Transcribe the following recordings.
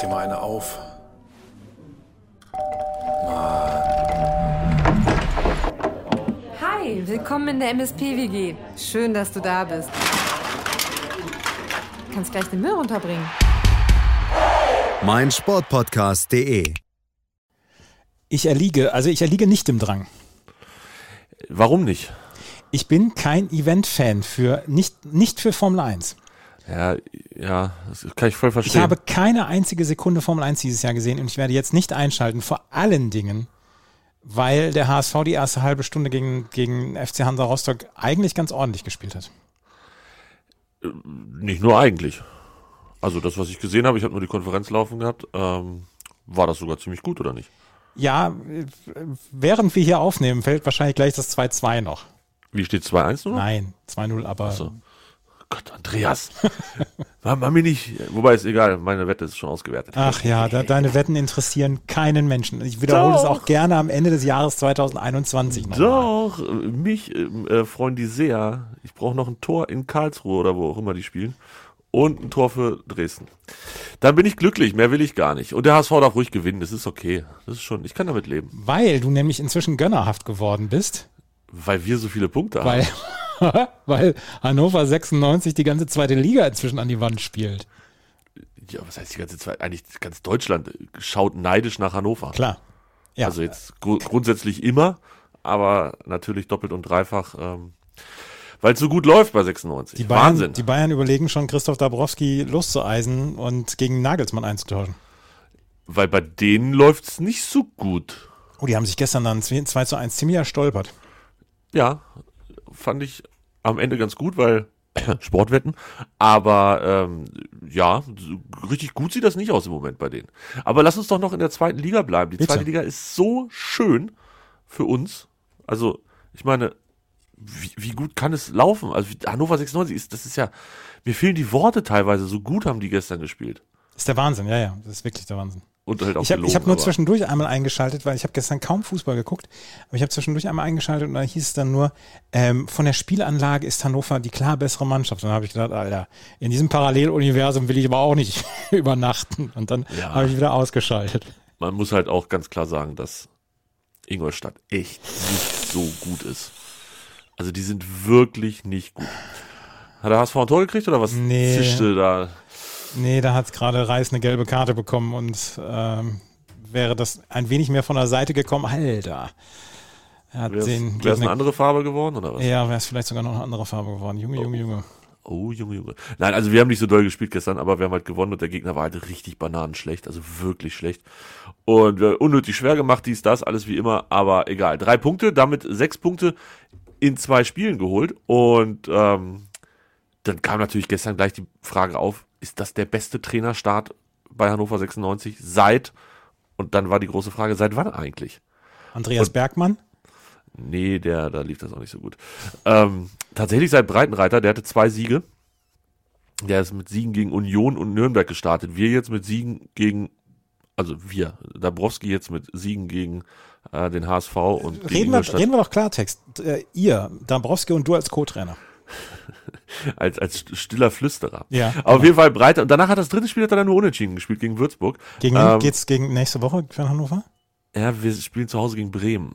dir mal eine auf. Hi, willkommen in der MSP-WG. Schön, dass du da bist. Du kannst gleich den Müll runterbringen. mein Sportpodcast.de. Ich erliege, also ich erliege nicht dem Drang. Warum nicht? Ich bin kein Event-Fan für, nicht, nicht für Formel 1. Ja, ja, das kann ich voll Ich verstehen. habe keine einzige Sekunde Formel 1 dieses Jahr gesehen und ich werde jetzt nicht einschalten, vor allen Dingen, weil der HSV die erste halbe Stunde gegen, gegen FC Hansa Rostock eigentlich ganz ordentlich gespielt hat. nicht nur eigentlich. Also das, was ich gesehen habe, ich habe nur die Konferenz laufen gehabt, ähm, war das sogar ziemlich gut, oder nicht? Ja, äh, während wir hier aufnehmen, fällt wahrscheinlich gleich das 2-2 noch. Wie steht 2-1 nur? Nein, 2-0, aber so. Gott, Andreas. War mach mir nicht. Wobei ist egal, meine Wette ist schon ausgewertet. ach ja, da, deine Wetten interessieren keinen Menschen. Ich wiederhole es auch gerne am Ende des Jahres 2021 nochmal. Doch, äh, mich ähm, äh, freuen die sehr. Ich brauche noch ein Tor in Karlsruhe oder wo auch immer die spielen. Und ein Tor für Dresden. Dann bin ich glücklich, mehr will ich gar nicht. Und der HSV darf ruhig gewinnen, das ist okay. Das ist schon, ich kann damit leben. Weil du nämlich inzwischen gönnerhaft geworden bist. Weil wir so viele Punkte Weil, haben. weil Hannover 96 die ganze zweite Liga inzwischen an die Wand spielt. Ja, was heißt die ganze Zeit? Eigentlich ganz Deutschland schaut neidisch nach Hannover. Klar. Ja. Also jetzt gru grundsätzlich immer, aber natürlich doppelt und dreifach, ähm, weil es so gut läuft bei 96. die, Bayern, Wahnsinn. die Bayern überlegen schon, Christoph Dabrowski loszueisen und gegen Nagelsmann einzutauschen. weil bei denen läuft es nicht so gut. Oh, die haben sich gestern dann 2 zu 1 ziemlich erstolpert. Ja, fand ich am Ende ganz gut, weil Sportwetten. Aber ähm, ja, richtig gut sieht das nicht aus im Moment bei denen. Aber lass uns doch noch in der zweiten Liga bleiben. Die Bitte. zweite Liga ist so schön für uns. Also, ich meine, wie, wie gut kann es laufen? Also Hannover 96 ist, das ist ja, mir fehlen die Worte teilweise. So gut haben die gestern gespielt. Das ist der Wahnsinn, ja, ja. Das ist wirklich der Wahnsinn. Und halt auch Ich habe hab nur zwischendurch einmal eingeschaltet, weil ich habe gestern kaum Fußball geguckt, aber ich habe zwischendurch einmal eingeschaltet und da hieß es dann nur, ähm, von der Spielanlage ist Hannover die klar bessere Mannschaft. Und dann habe ich gedacht, Alter, in diesem Paralleluniversum will ich aber auch nicht übernachten. Und dann Ja. habe ich wieder ausgeschaltet. man muss halt auch ganz klar sagen, dass Ingolstadt echt nicht so gut ist. Also die sind wirklich nicht gut. Hat der HSV ein Tor gekriegt oder was Nee. zischte da? Nee, da hat gerade Reis eine gelbe Karte bekommen und ähm, wäre das ein wenig mehr von der Seite gekommen, Alter. Er hat Wäre den es eine andere Farbe geworden oder was? Ja, wäre es vielleicht sogar noch eine andere Farbe geworden. Junge, Junge, Junge. Oh, Junge, Junge. Nein, also wir haben nicht so doll gespielt gestern, aber wir haben halt gewonnen und der Gegner war halt richtig bananenschlecht, also wirklich schlecht. Und wir unnötig schwer gemacht, dies, das, alles wie immer, aber egal. Drei Punkte, damit sechs Punkte in zwei Spielen geholt. Und ähm, dann kam natürlich gestern gleich die Frage auf, ist das der beste Trainerstart bei Hannover 96 seit, und dann war die große Frage, seit wann eigentlich? Andreas Und- Bergmann. Nee, der, da lief das auch nicht so gut. Ähm, tatsächlich seit Breitenreiter, der hatte zwei Siege. Der ist mit Siegen gegen Union und Nürnberg gestartet. Wir jetzt mit Siegen gegen, also wir, Dabrowski jetzt mit Siegen gegen äh, den HSV und gegen Reden wir, Ingolstadt reden wir doch Klartext. Äh, ihr, Dabrowski und du als Co-Trainer. als, als stiller Flüsterer. Ja, Aber auf jeden Fall Breiter. Und danach hat das dritte Spiel hat er dann nur unentschieden gespielt gegen Würzburg. Gegen Ähm, geht's gegen nächste Woche für Hannover? Ja, wir spielen zu Hause gegen Bremen.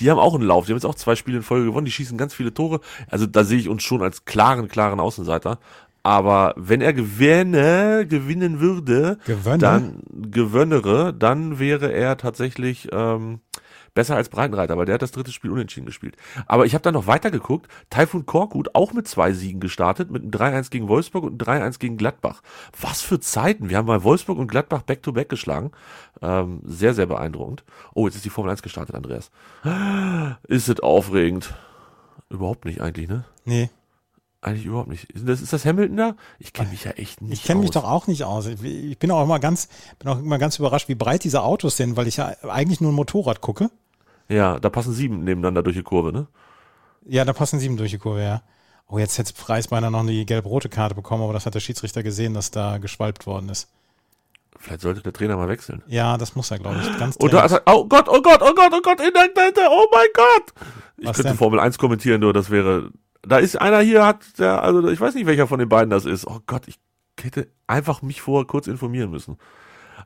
Die haben auch einen Lauf. Die haben jetzt auch zwei Spiele in Folge gewonnen. Die schießen ganz viele Tore. Also da sehe ich uns schon als klaren, klaren Außenseiter. Aber wenn er gewinne, gewinnen würde, Gewönne? dann gewönnere, dann wäre er tatsächlich ähm, besser als Breitenreiter, weil der hat das dritte Spiel unentschieden gespielt. Aber ich habe dann noch weiter geguckt. Taifun Korkut auch mit zwei Siegen gestartet, mit einem 3-1 gegen Wolfsburg und einem 3-1 gegen Gladbach. Was für Zeiten. Wir haben mal Wolfsburg und Gladbach back-to-back geschlagen. Ähm, sehr, sehr beeindruckend. Oh, jetzt ist die Formel 1 gestartet, Andreas. Ist es aufregend? Überhaupt nicht eigentlich, ne? Nee, Eigentlich überhaupt nicht. Ist das, ist das Hamilton da? Ich kenne mich ja echt nicht ich kenne mich doch auch nicht aus. Ich, bin auch immer ganz, bin auch immer ganz überrascht, wie breit diese Autos sind, weil ich ja eigentlich nur ein Motorrad gucke. Ja, da passen sieben nebeneinander durch die Kurve, ne? Ja, da passen sieben durch die Kurve, ja. Oh, jetzt hätte Preis beinahe noch eine gelb-rote Karte bekommen, aber das hat der Schiedsrichter gesehen, dass da geschwalbt worden ist. Vielleicht sollte der Trainer mal wechseln. Ja, das muss er, glaube ich. Ganz Und da er, oh Gott, oh Gott, oh Gott, oh Gott, in der oh mein Gott. Ich Was könnte denn? Formel 1 kommentieren, nur das wäre, da ist einer hier, hat der, also ich weiß nicht, welcher von den beiden das ist. Oh Gott, ich hätte einfach mich vorher kurz informieren müssen.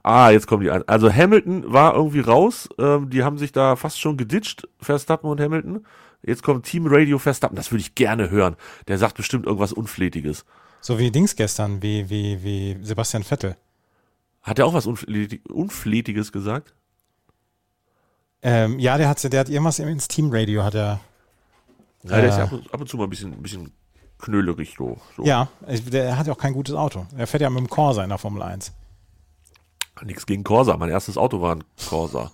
Ah, jetzt kommen die an. Also Hamilton war irgendwie raus. Ähm, die haben sich da fast schon geditcht, Verstappen und Hamilton. Jetzt kommt Team Radio Verstappen. Das würde ich gerne hören. Der sagt bestimmt irgendwas Unflätiges. So wie Dings gestern, wie, wie, wie Sebastian Vettel. Hat er auch was Unflätig Unflätiges gesagt? Ähm, ja, der hat, der hat irgendwas ins Teamradio, hat er. Ja, der ist ja ab und, ab und zu mal ein bisschen, ein bisschen knölerig so. Ja, der hat ja auch kein gutes Auto. Er fährt ja mit dem Corsa in der Formel 1. Nichts gegen Corsa. Mein erstes Auto war ein Corsa.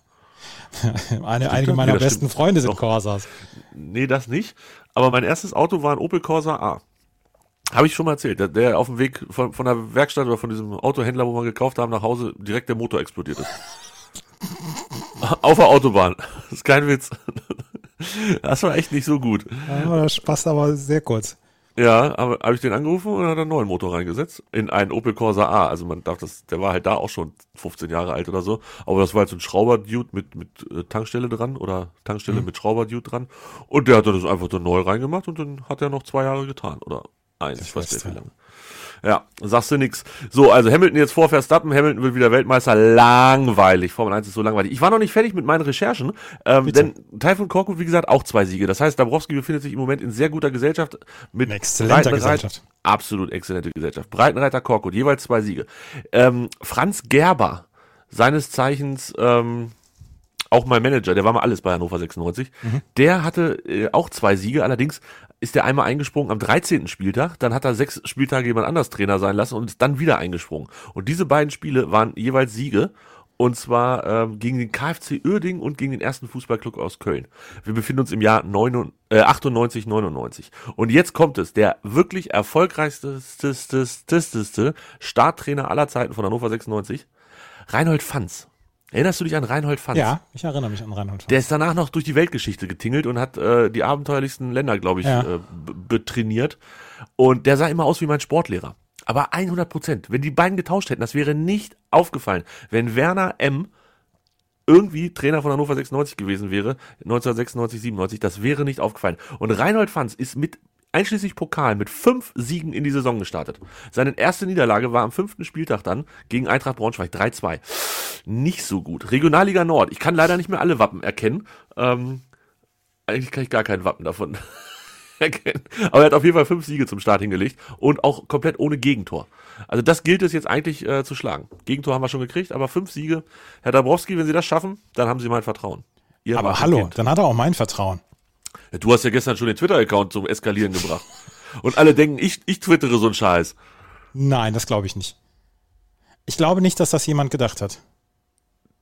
Eine, einige meiner Nee, besten stimmt. Freunde sind Doch. Corsas. Nee, das nicht. Aber mein erstes Auto war ein Opel Corsa A. Habe ich schon mal erzählt. Der, der auf dem Weg von, von der Werkstatt oder von diesem Autohändler, wo wir gekauft haben, nach Hause direkt der Motor explodiert ist. auf der Autobahn. Das ist kein Witz. Das war echt nicht so gut. Ja, das passt aber sehr kurz. Ja, aber habe ich den angerufen und hat einen neuen Motor reingesetzt in einen Opel Corsa A. Also man darf das, der war halt da auch schon 15 Jahre alt oder so. Aber das war so ein Schrauberdude mit mit äh, Tankstelle dran oder Tankstelle mit Schrauberdude dran. Und der hat das einfach dann neu reingemacht und dann hat er noch zwei Jahre getan oder eins, ich weiß nicht wie lange. Ja, sagst du nix. So, also Hamilton jetzt vor Verstappen, Hamilton wird wieder Weltmeister. Langweilig. Formel 1 ist so langweilig. Ich war noch nicht fertig mit meinen Recherchen, ähm, Bitte. denn Taifun Korkut, wie gesagt, auch zwei Siege. Das heißt, Dabrowski befindet sich im Moment in sehr guter Gesellschaft mit exzellenter Gesellschaft. Absolut exzellente Gesellschaft. Breitenreiter Korkut, jeweils zwei Siege. Ähm, Franz Gerber, seines Zeichens ähm, auch mein Manager, der war mal alles bei Hannover 96, der hatte äh, auch zwei Siege, allerdings ist der einmal eingesprungen am 13. Spieltag, dann hat er sechs Spieltage jemand anders Trainer sein lassen und ist dann wieder eingesprungen. Und diese beiden Spiele waren jeweils Siege und zwar ähm, gegen den KfC Uerdingen und gegen den ersten Fußballclub aus Köln. Wir befinden uns im Jahr 99, äh, 98, 99. Und jetzt kommt es, der wirklich erfolgreichste Starttrainer aller Zeiten von Hannover 96, Reinhold Fanz. Erinnerst du dich an Reinhold Fanz? Ja, ich erinnere mich an Reinhold. Der ist danach noch durch die Weltgeschichte getingelt und hat äh, die abenteuerlichsten Länder, glaube ich, Ja. äh, betrainiert. Und der sah immer aus wie mein Sportlehrer. Aber 100 Prozent. Wenn die beiden getauscht hätten, das wäre nicht aufgefallen. Wenn Werner M. irgendwie Trainer von Hannover 96 gewesen wäre, 1996, 97, das wäre nicht aufgefallen. Und Reinhold Fanz ist mit einschließlich Pokal mit fünf Siegen in die Saison gestartet. Seine erste Niederlage war am fünften Spieltag dann gegen Eintracht Braunschweig 3-2 nicht so gut. Regionalliga Nord. Ich kann leider nicht mehr alle Wappen erkennen. Ähm, eigentlich kann ich gar kein Wappen davon erkennen. Aber er hat auf jeden Fall fünf Siege zum Start hingelegt und auch komplett ohne Gegentor. Also das gilt es jetzt eigentlich äh, zu schlagen. Gegentor haben wir schon gekriegt, aber fünf Siege. Herr Dabrowski, wenn Sie das schaffen, dann haben Sie mein Vertrauen. Ihr Aber hallo, Kind. dann hat er auch mein Vertrauen. Ja, Du hast ja gestern schon den Twitter-Account zum Eskalieren gebracht. Und alle denken, ich, ich twittere so einen Scheiß. Nein, das glaube ich nicht. Ich glaube nicht, dass das jemand gedacht hat.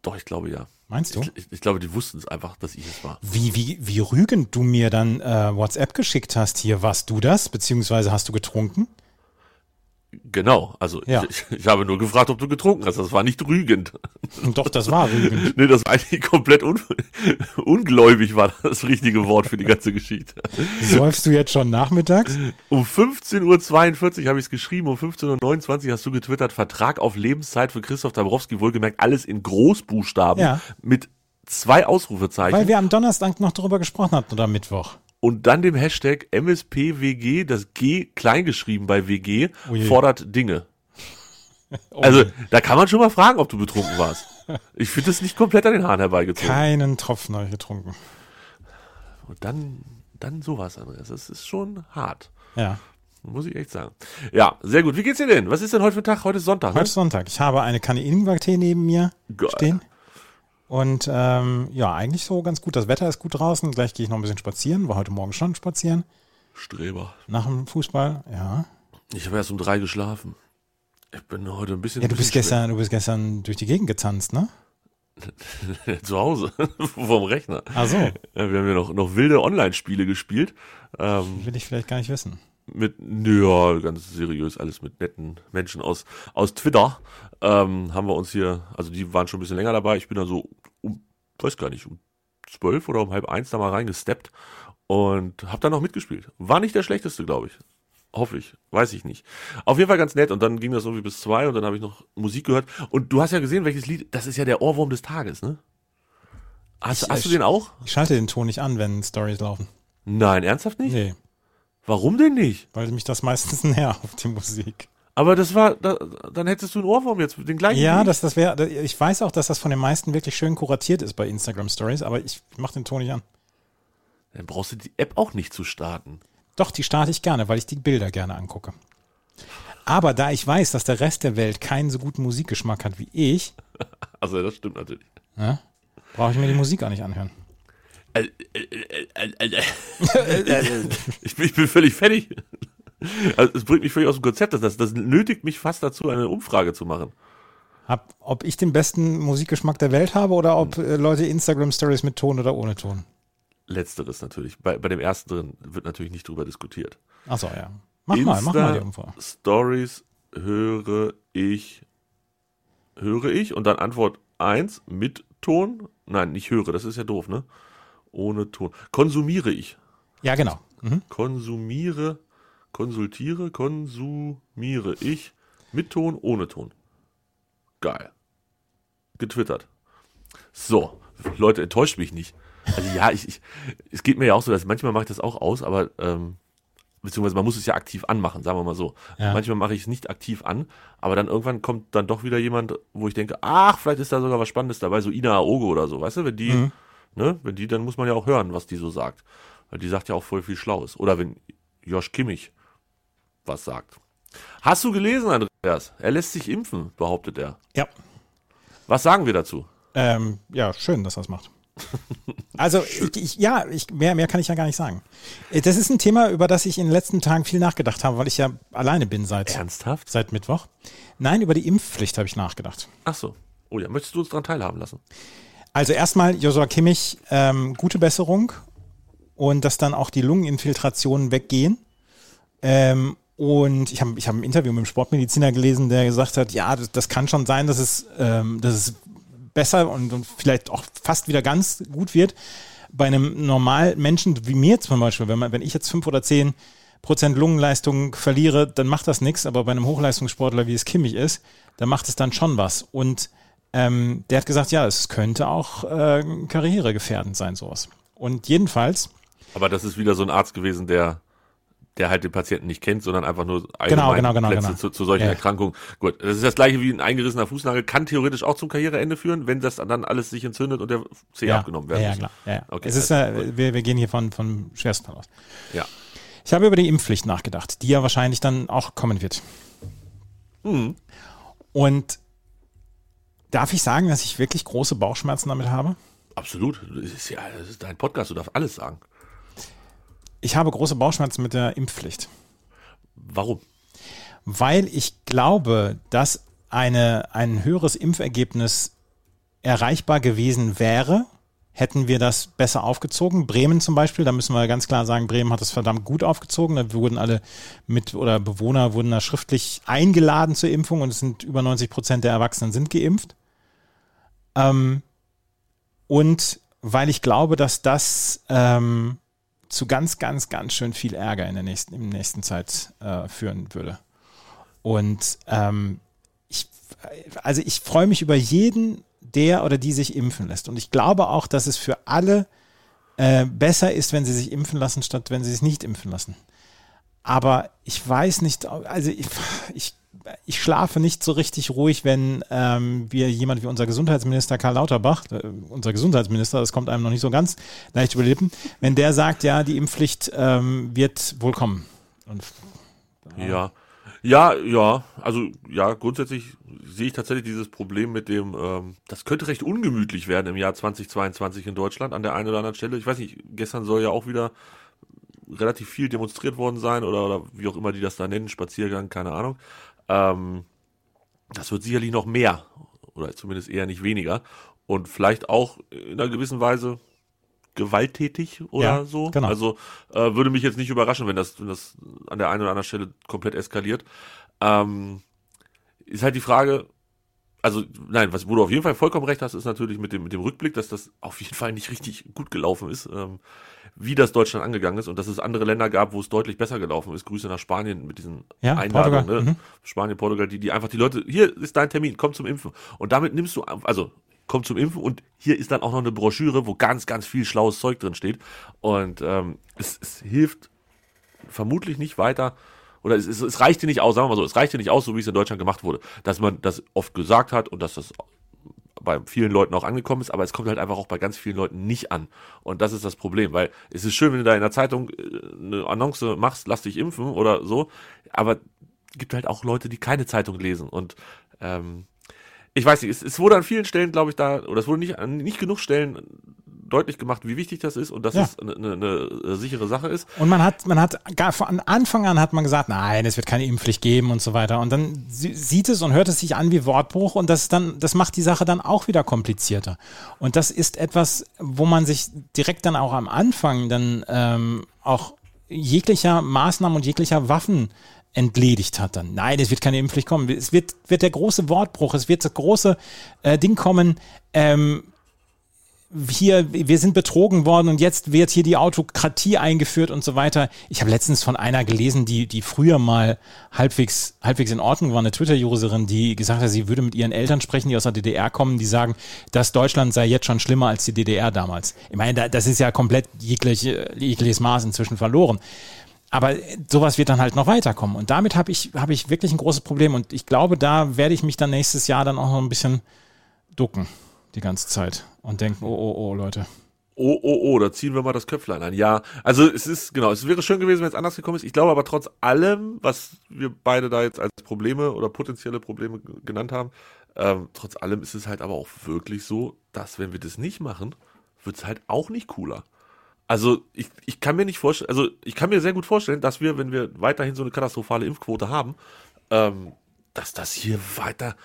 Doch, ich glaube ja. Meinst du? Ich, ich glaube, die wussten es einfach, dass ich es war. Wie, wie, wie rügend du mir dann äh, WhatsApp geschickt hast hier, warst du das? Beziehungsweise hast du getrunken? Genau, also Ja. ich, ich habe nur gefragt, ob du getrunken hast. Das war nicht rügend. Doch, das war rügend. Nee, das war eigentlich komplett un ungläubig, war das richtige Wort für die ganze Geschichte. Säufst du jetzt schon nachmittags? Um 15.42 Uhr habe ich es geschrieben, um 15.29 Uhr hast du getwittert, Vertrag auf Lebenszeit für Christoph Dabrowski, wohlgemerkt alles in Großbuchstaben Ja. mit zwei Ausrufezeichen Weil wir am Donnerstag noch darüber gesprochen hatten oder am Mittwoch. Und dann dem Hashtag MSPWG, das G kleingeschrieben bei WG, Ui. fordert Dinge. Oh, Also, da kann man schon mal fragen, ob du betrunken warst. Ich finde das nicht komplett an den Haaren herbeigezogen. keinen Tropfen habe ich getrunken. Und dann, dann sowas, Andreas. Das ist schon hart. Ja. Muss ich echt sagen. Ja, sehr gut. Wie geht's dir denn? Was ist denn heute für ein Tag? Heute ist Sonntag, Heute ne? ist Sonntag. Ich habe eine Kanne Ingwertee neben mir Geil. stehen. Und ähm, ja, eigentlich so ganz gut. Das Wetter ist gut draußen. Gleich gehe ich noch ein bisschen spazieren. War heute Morgen schon spazieren. Streber. Nach dem Fußball. Ja. Ich habe erst um drei geschlafen. Ich bin heute ein bisschen. Ja, du bist bisschen gestern, du bist gestern durch die Gegend getanzt, ne? zu Hause vorm Rechner. Ach so. Wir haben ja noch, noch wilde Online-Spiele gespielt. Ähm, Will ich vielleicht gar nicht wissen. Mit, ja, ganz seriös, alles mit netten Menschen aus, aus Twitter. Ähm, haben wir uns hier, also die waren schon ein bisschen länger dabei. Ich bin da so um, weiß gar nicht, um zwölf oder um halb eins da mal reingesteppt und habe dann noch mitgespielt. War nicht der schlechteste, glaube ich. Hoffe ich, weiß ich nicht. Auf jeden Fall ganz nett und dann ging das irgendwie bis zwei und dann habe ich noch Musik gehört. Und du hast ja gesehen, welches Lied, das ist ja der Ohrwurm des Tages, ne? Hast, Ich- hast du den auch? Ich schalte den Ton nicht an, wenn Stories laufen. Nein, ernsthaft nicht? Nee, Warum denn nicht? weil mich das meistens nervt, die Musik. Aber das war, da, dann hättest du einen Ohrwurm jetzt, den gleichen. Ja, das, das wäre, ich weiß auch, dass das von den meisten wirklich schön kuratiert ist bei Instagram Stories, aber ich mach den Ton nicht an. Dann brauchst du die App auch nicht zu starten. Doch, die starte ich gerne, weil ich die Bilder gerne angucke. Aber da ich weiß, dass der Rest der Welt keinen so guten Musikgeschmack hat wie ich, Also das stimmt natürlich. ja, brauche ich mir die Musik auch nicht anhören. Ich, bin, ich bin völlig fertig. Also es bringt mich völlig aus dem Konzept. Das, das nötigt mich fast dazu, eine Umfrage zu machen. Hab, ob ich den besten Musikgeschmack der Welt habe oder ob äh, Leute Instagram Stories mit Ton oder ohne Ton. Letzteres natürlich. Bei, bei dem ersten drin wird natürlich nicht drüber diskutiert. Achso, ja. Mach mal, mach mal die Umfrage. Stories höre ich, höre ich und dann Antwort 1 mit Ton. Nein, nicht höre, das ist ja doof, ne? Ohne Ton. Konsumiere ich. Ja, genau. Mhm. Konsumiere, konsultiere, konsumiere ich mit Ton, ohne Ton. Geil. Getwittert. So, Leute, enttäuscht mich nicht. Also ja, ich, ich, es geht mir ja auch so, dass manchmal mache ich das auch aus, aber ähm, beziehungsweise man muss es ja aktiv anmachen, sagen wir mal so. Ja. Manchmal mache ich es nicht aktiv an, aber dann irgendwann kommt dann doch wieder jemand, wo ich denke, ach, vielleicht ist da sogar was Spannendes dabei, so Ina Aogo oder so, weißt du, wenn die, Mhm. Ne, wenn die, dann muss man ja auch hören, was die so sagt. Weil die sagt ja auch voll viel Schlaues. Oder wenn Josh Kimmich was sagt. Hast du gelesen, Andreas? Er lässt sich impfen, behauptet er. Ja. Was sagen wir dazu? Ähm, ja, schön, dass er es macht. Also, ich, ich, ja, ich, mehr, mehr kann ich ja gar nicht sagen. Äh, Das ist ein Thema, über das ich in den letzten Tagen viel nachgedacht habe, weil ich ja alleine bin seit, Ernsthaft? seit Mittwoch. Nein, über die Impfpflicht habe ich nachgedacht. Ach so. Oh ja, möchtest du uns daran teilhaben lassen? Also erstmal Josua Kimmich, ähm, gute Besserung und dass dann auch die Lungeninfiltrationen weggehen. Ähm, und ich habe ich hab ein Interview mit einem Sportmediziner gelesen, der gesagt hat, ja, das, das kann schon sein, dass es, ähm, dass es besser und, und vielleicht auch fast wieder ganz gut wird. Bei einem normalen Menschen wie mir zum Beispiel, wenn, man, wenn ich jetzt fünf oder zehn Prozent Lungenleistung verliere, dann macht das nichts. Aber bei einem Hochleistungssportler, wie es Kimmich ist, dann macht es dann schon was. Und ähm, der hat gesagt, ja, es könnte auch äh, karrieregefährdend sein, sowas. Und jedenfalls, Aber das ist wieder so ein Arzt gewesen, der, der halt den Patienten nicht kennt, sondern einfach nur Genau, allgemein genau, genau, Plätze genau. Zu, zu solchen Ja. Erkrankungen. Gut, das ist das gleiche wie ein eingerissener Fußnagel, kann theoretisch auch zum Karriereende führen, wenn das dann alles sich entzündet und der Zeh ja, abgenommen ja, werden ja, muss. klar. Ja, ja. Okay, es ist, also, äh, wir, wir gehen hier von, von Schwersten aus. Ja. Ich habe über die Impfpflicht nachgedacht, die ja wahrscheinlich dann auch kommen wird. Mhm. Und darf ich sagen, dass ich wirklich große Bauchschmerzen damit habe? Absolut. Das ist ja, das ist dein Podcast, du darfst alles sagen. Ich habe große Bauchschmerzen mit der Impfpflicht. Warum? weil ich glaube, dass eine, ein höheres Impfergebnis erreichbar gewesen wäre, hätten wir das besser aufgezogen. Bremen zum Beispiel, da müssen wir ganz klar sagen, Bremen hat das verdammt gut aufgezogen. Da wurden alle mit oder Bewohner wurden da schriftlich eingeladen zur Impfung und es sind über 90 Prozent der Erwachsenen sind geimpft. Ähm, und weil ich glaube, dass das ähm, zu ganz, ganz, ganz schön viel Ärger in der nächsten, in der nächsten Zeit äh, führen würde. Und ähm, ich, also ich freue mich über jeden, der oder die sich impfen lässt. Und ich glaube auch, dass es für alle äh, besser ist, wenn sie sich impfen lassen, statt wenn sie sich nicht impfen lassen. Aber ich weiß nicht, also ich, ich, ich schlafe nicht so richtig ruhig, wenn ähm, wir jemand wie unser Gesundheitsminister Karl Lauterbach, äh, unser Gesundheitsminister, das kommt einem noch nicht so ganz leicht über die Lippen, wenn der sagt, ja, die Impfpflicht ähm, wird wohl kommen. Und Ja. Ja, ja, also ja, grundsätzlich sehe ich tatsächlich dieses Problem mit dem, ähm, das könnte recht ungemütlich werden im Jahr 2022 in Deutschland an der einen oder anderen Stelle. Ich weiß nicht, gestern soll ja auch wieder relativ viel demonstriert worden sein oder, oder wie auch immer die das da nennen, Spaziergang, keine Ahnung. Ähm, das wird sicherlich noch mehr oder zumindest eher nicht weniger und vielleicht auch in einer gewissen Weise gewalttätig oder Ja, so. genau. Also äh, würde mich jetzt nicht überraschen, wenn das, wenn das an der einen oder anderen Stelle komplett eskaliert. Ähm, ist halt die Frage, also nein, was wo du auf jeden Fall vollkommen recht hast, ist natürlich mit dem mit dem Rückblick, dass das auf jeden Fall nicht richtig gut gelaufen ist, ähm, wie das Deutschland angegangen ist und dass es andere Länder gab, wo es deutlich besser gelaufen ist. Grüße nach Spanien mit diesen Ja, Einladungen, Portugal, ne? mhm. Spanien, Portugal, die die einfach die Leute, hier ist dein Termin, komm zum Impfen und damit nimmst du also komm zum Impfen und hier ist dann auch noch eine Broschüre, wo ganz ganz viel schlaues Zeug drin steht und ähm, es, es hilft vermutlich nicht weiter Oder es, es, es reichte nicht aus, sagen wir mal so, es reichte nicht aus, so wie es in Deutschland gemacht wurde, dass man das oft gesagt hat und dass das bei vielen Leuten auch angekommen ist, aber es kommt halt einfach auch bei ganz vielen Leuten nicht an. Und das ist das Problem, weil es ist schön, wenn du da in der Zeitung äh, eine Annonce machst, lass dich impfen oder so, aber gibt halt auch Leute, die keine Zeitung lesen und ähm, ich weiß nicht, es, es wurde an vielen Stellen, glaube ich, da, oder es wurde nicht an nicht genug Stellen deutlich gemacht, wie wichtig das ist und dass Ja. es eine, eine, eine sichere Sache ist. Und man hat, man hat gar von Anfang an hat man gesagt, nein, es wird keine Impfpflicht geben und so weiter. Und dann sie- sieht es und hört es sich an wie Wortbruch und das dann, das macht die Sache dann auch wieder komplizierter. Und das ist etwas, wo man sich direkt dann auch am Anfang dann ähm, auch jeglicher Maßnahmen und jeglicher Waffen entledigt hat dann. Nein, es wird keine Impfpflicht kommen. Es wird, wird der große Wortbruch, es wird das große äh, Ding kommen, ähm, hier, wir sind betrogen worden und jetzt wird hier die Autokratie eingeführt und so weiter. Ich habe letztens von einer gelesen, die, die früher mal halbwegs, halbwegs in Ordnung war, eine Twitter-Userin, die gesagt hat, sie würde mit ihren Eltern sprechen, die aus der DDR kommen, die sagen, dass Deutschland sei jetzt schon schlimmer als die DDR damals. Ich meine, da- das ist ja komplett jegliche, jegliches Maß inzwischen verloren. Aber sowas wird dann halt noch weiterkommen. Und damit habe ich, habe ich wirklich ein großes Problem. Und ich glaube, da werde ich mich dann nächstes Jahr dann auch noch ein bisschen ducken die ganze Zeit und denken, oh, oh, oh, Leute. Oh, oh, oh, da ziehen wir mal das Köpflein an. Ja, also es ist, genau, es wäre schön gewesen, wenn es anders gekommen ist. Ich glaube aber trotz allem, was wir beide da jetzt als Probleme oder potenzielle Probleme genannt haben, ähm, trotz allem ist es halt aber auch wirklich so, dass wenn wir das nicht machen, wird es halt auch nicht cooler. Also ich, ich kann mir nicht vorstellen, also ich kann mir sehr gut vorstellen, dass wir, wenn wir weiterhin so eine katastrophale Impfquote haben, ähm, dass das hier weiter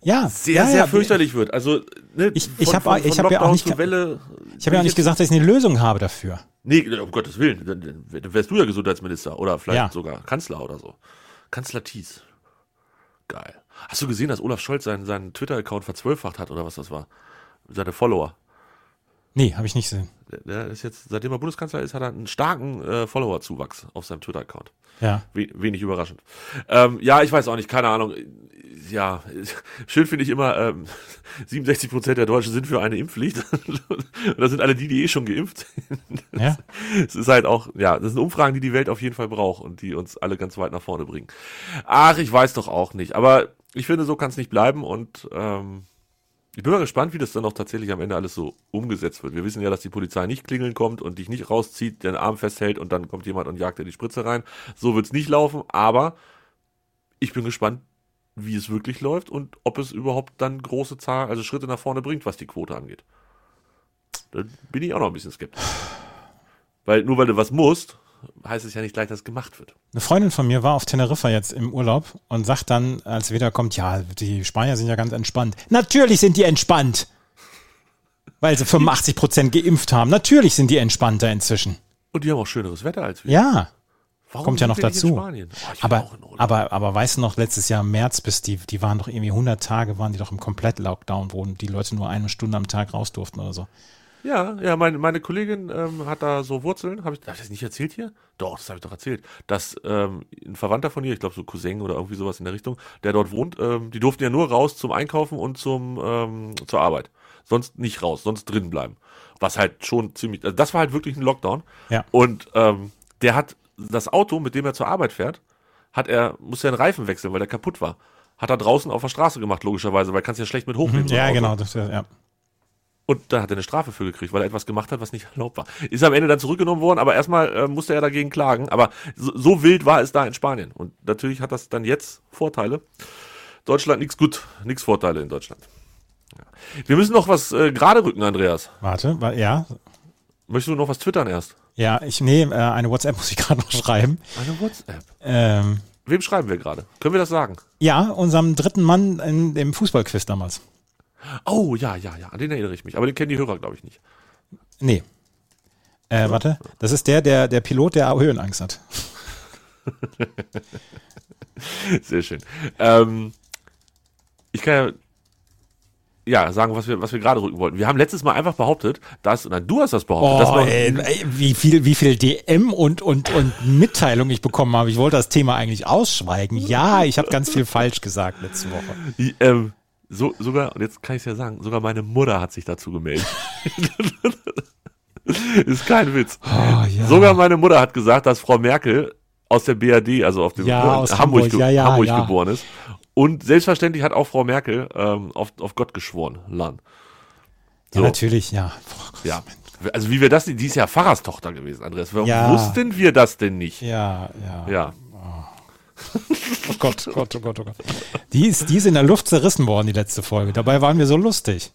Ja, sehr, ja, sehr ja, fürchterlich wird. Also ne, Ich- ich hab auch- ich von hab ja auch nicht Welle. Ich habe ja auch nicht gesagt, dass ich eine Lösung habe dafür. Nee, um Gottes Willen. Dann wärst du ja Gesundheitsminister oder vielleicht Ja. sogar Kanzler oder so. Kanzler Thies. Geil. Hast du gesehen, dass Olaf Scholz seinen, seinen Twitter-Account verzwölffacht hat oder was das war? Seine Follower. Nee, habe ich nicht gesehen. Der, der ist jetzt, seitdem er Bundeskanzler ist, hat er einen starken äh, Follower-Zuwachs auf seinem Twitter-Account. Ja. We wenig überraschend. Ähm, ja, ich weiß auch nicht, keine Ahnung. Ja, schön finde ich immer, ähm, 67 Prozent der Deutschen sind für eine Impfpflicht. Und das sind alle die, die eh schon geimpft sind. Ja. Es ist halt auch, ja, das sind Umfragen, die die Welt auf jeden Fall braucht und die uns alle ganz weit nach vorne bringen. Ach, ich weiß doch auch nicht. Aber ich finde, so kann es nicht bleiben und ähm, ich bin mal gespannt, wie das dann auch tatsächlich am Ende alles so umgesetzt wird. Wir wissen ja, dass die Polizei nicht klingeln kommt und dich nicht rauszieht, den Arm festhält und dann kommt jemand und jagt dir die Spritze rein. So wird's nicht laufen, aber ich bin gespannt, wie es wirklich läuft und ob es überhaupt dann große Zahl, also Schritte nach vorne bringt, was die Quote angeht. Da bin ich auch noch ein bisschen skeptisch. Weil nur weil du was musst, heißt es ja nicht gleich, dass es gemacht wird. Eine Freundin von mir war auf Teneriffa jetzt im Urlaub und sagt dann, als sie wiederkommt, ja, die Spanier sind ja ganz entspannt. Natürlich sind die entspannt. Weil sie 85 Prozent geimpft haben. Natürlich sind die entspannter inzwischen. Und die haben auch schöneres Wetter als wir. Ja. Warum kommt ja noch dazu. Oh, Aber, aber, aber weißt du noch, letztes Jahr im März bis die, die waren doch irgendwie 100 Tage, waren die doch im Komplett-Lockdown, wo die Leute nur eine Stunde am Tag raus durften oder so. Ja, ja, meine, meine Kollegin ähm, hat da so Wurzeln. Habe ich, hab ich das nicht erzählt hier? Doch, das habe ich doch erzählt. Dass ähm, ein Verwandter von ihr, ich glaube so Cousin oder irgendwie sowas in der Richtung, der dort wohnt, ähm, die durften ja nur raus zum Einkaufen und zum ähm, zur Arbeit. Sonst nicht raus, sonst drin bleiben. Was halt schon ziemlich, also das war halt wirklich ein Lockdown. Ja. Und ähm, der hat das Auto, mit dem er zur Arbeit fährt, hat er, musste er einen Reifen wechseln, weil der kaputt war. Hat er draußen auf der Straße gemacht, logischerweise, weil kannst du ja schlecht mit hochnehmen. so ein Ja, Auto. genau. Das, ja. Und da hat er eine Strafe für gekriegt, weil er etwas gemacht hat, was nicht erlaubt war. Ist am Ende dann zurückgenommen worden, aber erstmal äh, musste er dagegen klagen. Aber so, so wild war es da in Spanien. Und natürlich hat das dann jetzt Vorteile. Deutschland nichts gut, nichts Vorteile in Deutschland. Ja. Wir müssen noch was äh, gerade rücken, Andreas. Warte, wa- ja. Möchtest du noch was twittern erst? Ja, ich nehme äh, eine WhatsApp muss ich gerade noch schreiben. Eine WhatsApp. Ähm, Wem schreiben wir gerade? Können wir das sagen? ja, unserem dritten Mann in dem Fußballquiz damals. Oh, ja, ja, ja, an den erinnere ich mich. Aber den kennen die Hörer, glaube ich, nicht. Nee. Äh, warte, das ist der, der, der Pilot, der Höhenangst hat. Sehr schön. Ähm, ich kann ja, ja sagen, was wir, was wir gerade rücken wollten. Wir haben letztes Mal einfach behauptet, dass, nein, du hast das behauptet, dass man, ey, ey, wie viel, wie viel DM und, und, und Mitteilung ich bekommen habe. Ich wollte das Thema eigentlich ausschweigen. Ja, ich habe ganz viel falsch gesagt letzte Woche. Ähm, so, sogar, und jetzt kann ich es ja sagen, sogar meine Mutter hat sich dazu gemeldet. Ist kein Witz. Oh, ja. Sogar meine Mutter hat gesagt, dass Frau Merkel aus der BRD, also auf dem Ja, aus Hamburg, Hamburg. ge- Ja, Hamburg geboren ist. Und selbstverständlich hat auch Frau Merkel ähm, auf, auf Gott geschworen, Lan. Ja, natürlich, ja. Boah. Ja. Also wie wir das, die ist ja Pfarrerstochter gewesen, Andreas. Warum wussten wir das denn nicht? Ja, ja. Ja. Oh Gott, oh Gott, oh Gott, oh Gott. Die ist, die ist in der Luft zerrissen worden, die letzte Folge. Dabei waren wir so lustig.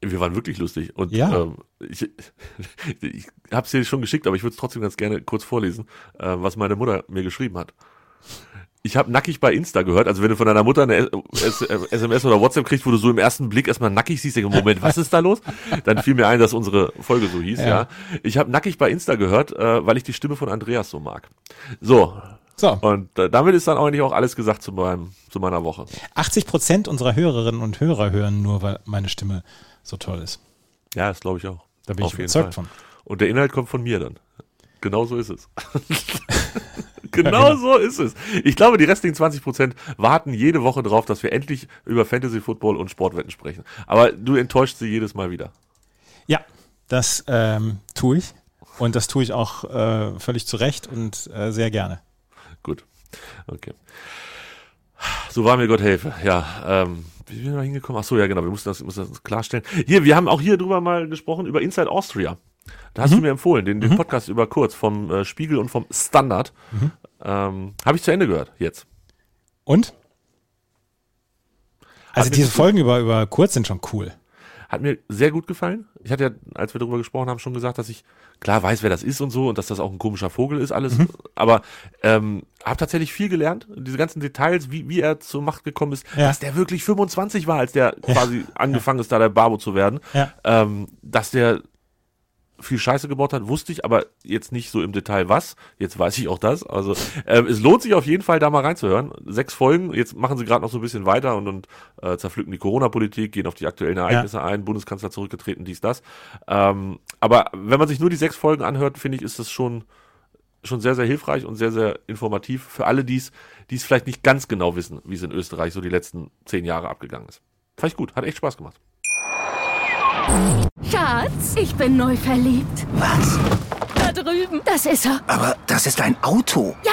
Wir waren wirklich lustig. Und Ja. ähm, ich, ich habe es dir schon geschickt, aber ich würde es trotzdem ganz gerne kurz vorlesen, äh, was meine Mutter mir geschrieben hat. Ich habe nackig bei Insta gehört, also wenn du von deiner Mutter eine SMS oder WhatsApp kriegst, wo du so im ersten Blick erstmal nackig siehst, denkst, Moment, was ist da los? Dann fiel mir ein, dass unsere Folge so hieß, ja. Ja. Ich habe nackig bei Insta gehört, äh, weil ich die Stimme von Andreas so mag. So, So, und damit ist dann eigentlich auch alles gesagt zu, meinem, zu meiner Woche. 80 Prozent unserer Hörerinnen und Hörer hören nur, weil meine Stimme so toll ist. Ja, das glaube ich auch. Da bin Auf ich überzeugt von. Und der Inhalt kommt von mir dann. Genau so ist es. genau so ist es. Ich glaube, die restlichen 20 Prozent warten jede Woche drauf, dass wir endlich über Fantasy Football und Sportwetten sprechen. Aber du enttäuscht sie jedes Mal wieder. Ja, das ähm, tue ich. Und das tue ich auch äh, völlig zu Recht und äh, sehr gerne. Gut. Okay. So war mir Gott helfe. Ja, ähm, wie sind wir da hingekommen? Ach so, ja, genau. Wir mussten das, mussten das klarstellen. Hier, wir haben auch hier drüber mal gesprochen über Inside Austria. Da hast du mir empfohlen, den, den Podcast über kurz vom äh, Spiegel und vom Standard. Ähm, Habe ich zu Ende gehört jetzt. Und? Also diese Folgen über, über Kurz sind schon cool. Hat mir sehr gut gefallen. Ich hatte ja, als wir darüber gesprochen haben, schon gesagt, dass ich klar weiß, wer das ist und so und dass das auch ein komischer Vogel ist, alles. Aber ähm, habe tatsächlich viel gelernt. Diese ganzen Details, wie, wie er zur Macht gekommen ist, Ja. dass der wirklich 25 war, als der quasi angefangen ist, da der Barbo zu werden. Ja. Ähm, dass der viel Scheiße gebaut hat, wusste ich, aber jetzt nicht so im Detail was. Jetzt weiß ich auch das. Also ähm, es lohnt sich auf jeden Fall, da mal reinzuhören. Sechs Folgen, jetzt machen sie gerade noch so ein bisschen weiter und, und äh, zerpflücken die Corona-Politik, gehen auf die aktuellen Ereignisse ein, Bundeskanzler zurückgetreten, dies, das. Ähm, aber wenn man sich nur die sechs Folgen anhört, finde ich, ist das schon schon sehr, sehr hilfreich und sehr, sehr informativ für alle, die es vielleicht nicht ganz genau wissen, wie es in Österreich so die letzten zehn Jahre abgegangen ist. Fand ich gut, hat echt Spaß gemacht. Schatz, ich bin neu verliebt. Was? Da drüben. Das ist er. Aber das ist ein Auto. Ja,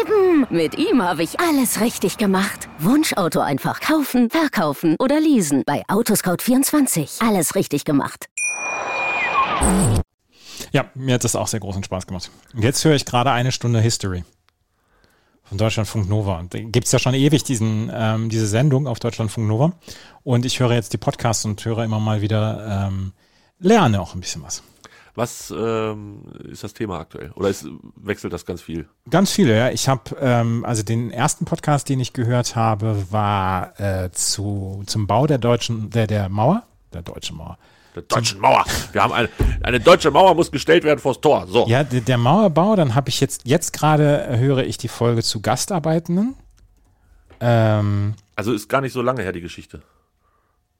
eben. Mit ihm habe ich alles richtig gemacht. Wunschauto einfach kaufen, verkaufen oder leasen. Bei Autoscout24. Alles richtig gemacht. Ja, mir hat das auch sehr großen Spaß gemacht. Jetzt höre ich gerade eine Stunde History von Deutschlandfunk Nova. Und da gibt es ja schon ewig diesen, ähm, diese Sendung auf Deutschlandfunk Nova. Und ich höre jetzt die Podcasts und höre immer mal wieder, ähm, lerne auch ein bisschen was. Was ähm, ist das Thema aktuell? Oder ist, wechselt das ganz viel? Ganz viele, ja. Ich habe, ähm, also den ersten Podcast, den ich gehört habe, war äh, zu, zum Bau der deutschen, der, der Mauer, der deutschen Mauer. Der deutschen Mauer. Wir haben eine, eine deutsche Mauer muss gestellt werden vors Tor. So. Ja, der, der Mauerbau, dann habe ich jetzt, jetzt gerade höre ich die Folge zu Gastarbeitenden. Ähm, Also ist gar nicht so lange her die Geschichte.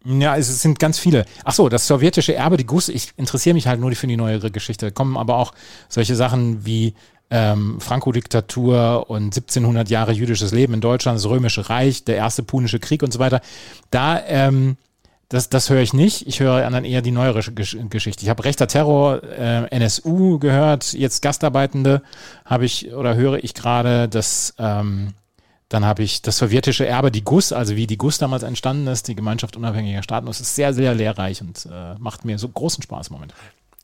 ja, es sind ganz viele. Ach so, das sowjetische Erbe, die Guss, ich interessiere mich halt nur für die neuere Geschichte. Da kommen aber auch solche Sachen wie ähm, Franco-Diktatur und 1700 Jahre jüdisches Leben in Deutschland, das Römische Reich, der erste Punische Krieg und so weiter. Da, ähm, das, das höre ich nicht. Ich höre dann eher die neuere Gesch Geschichte. Ich habe rechter Terror, äh, NSU gehört, jetzt Gastarbeitende habe ich oder höre ich gerade, dass ähm, dann habe ich das sowjetische Erbe, die GUS, also wie die GUS damals entstanden ist, die Gemeinschaft unabhängiger Staaten. Das ist sehr, sehr lehrreich und äh, macht mir so großen Spaß im Moment.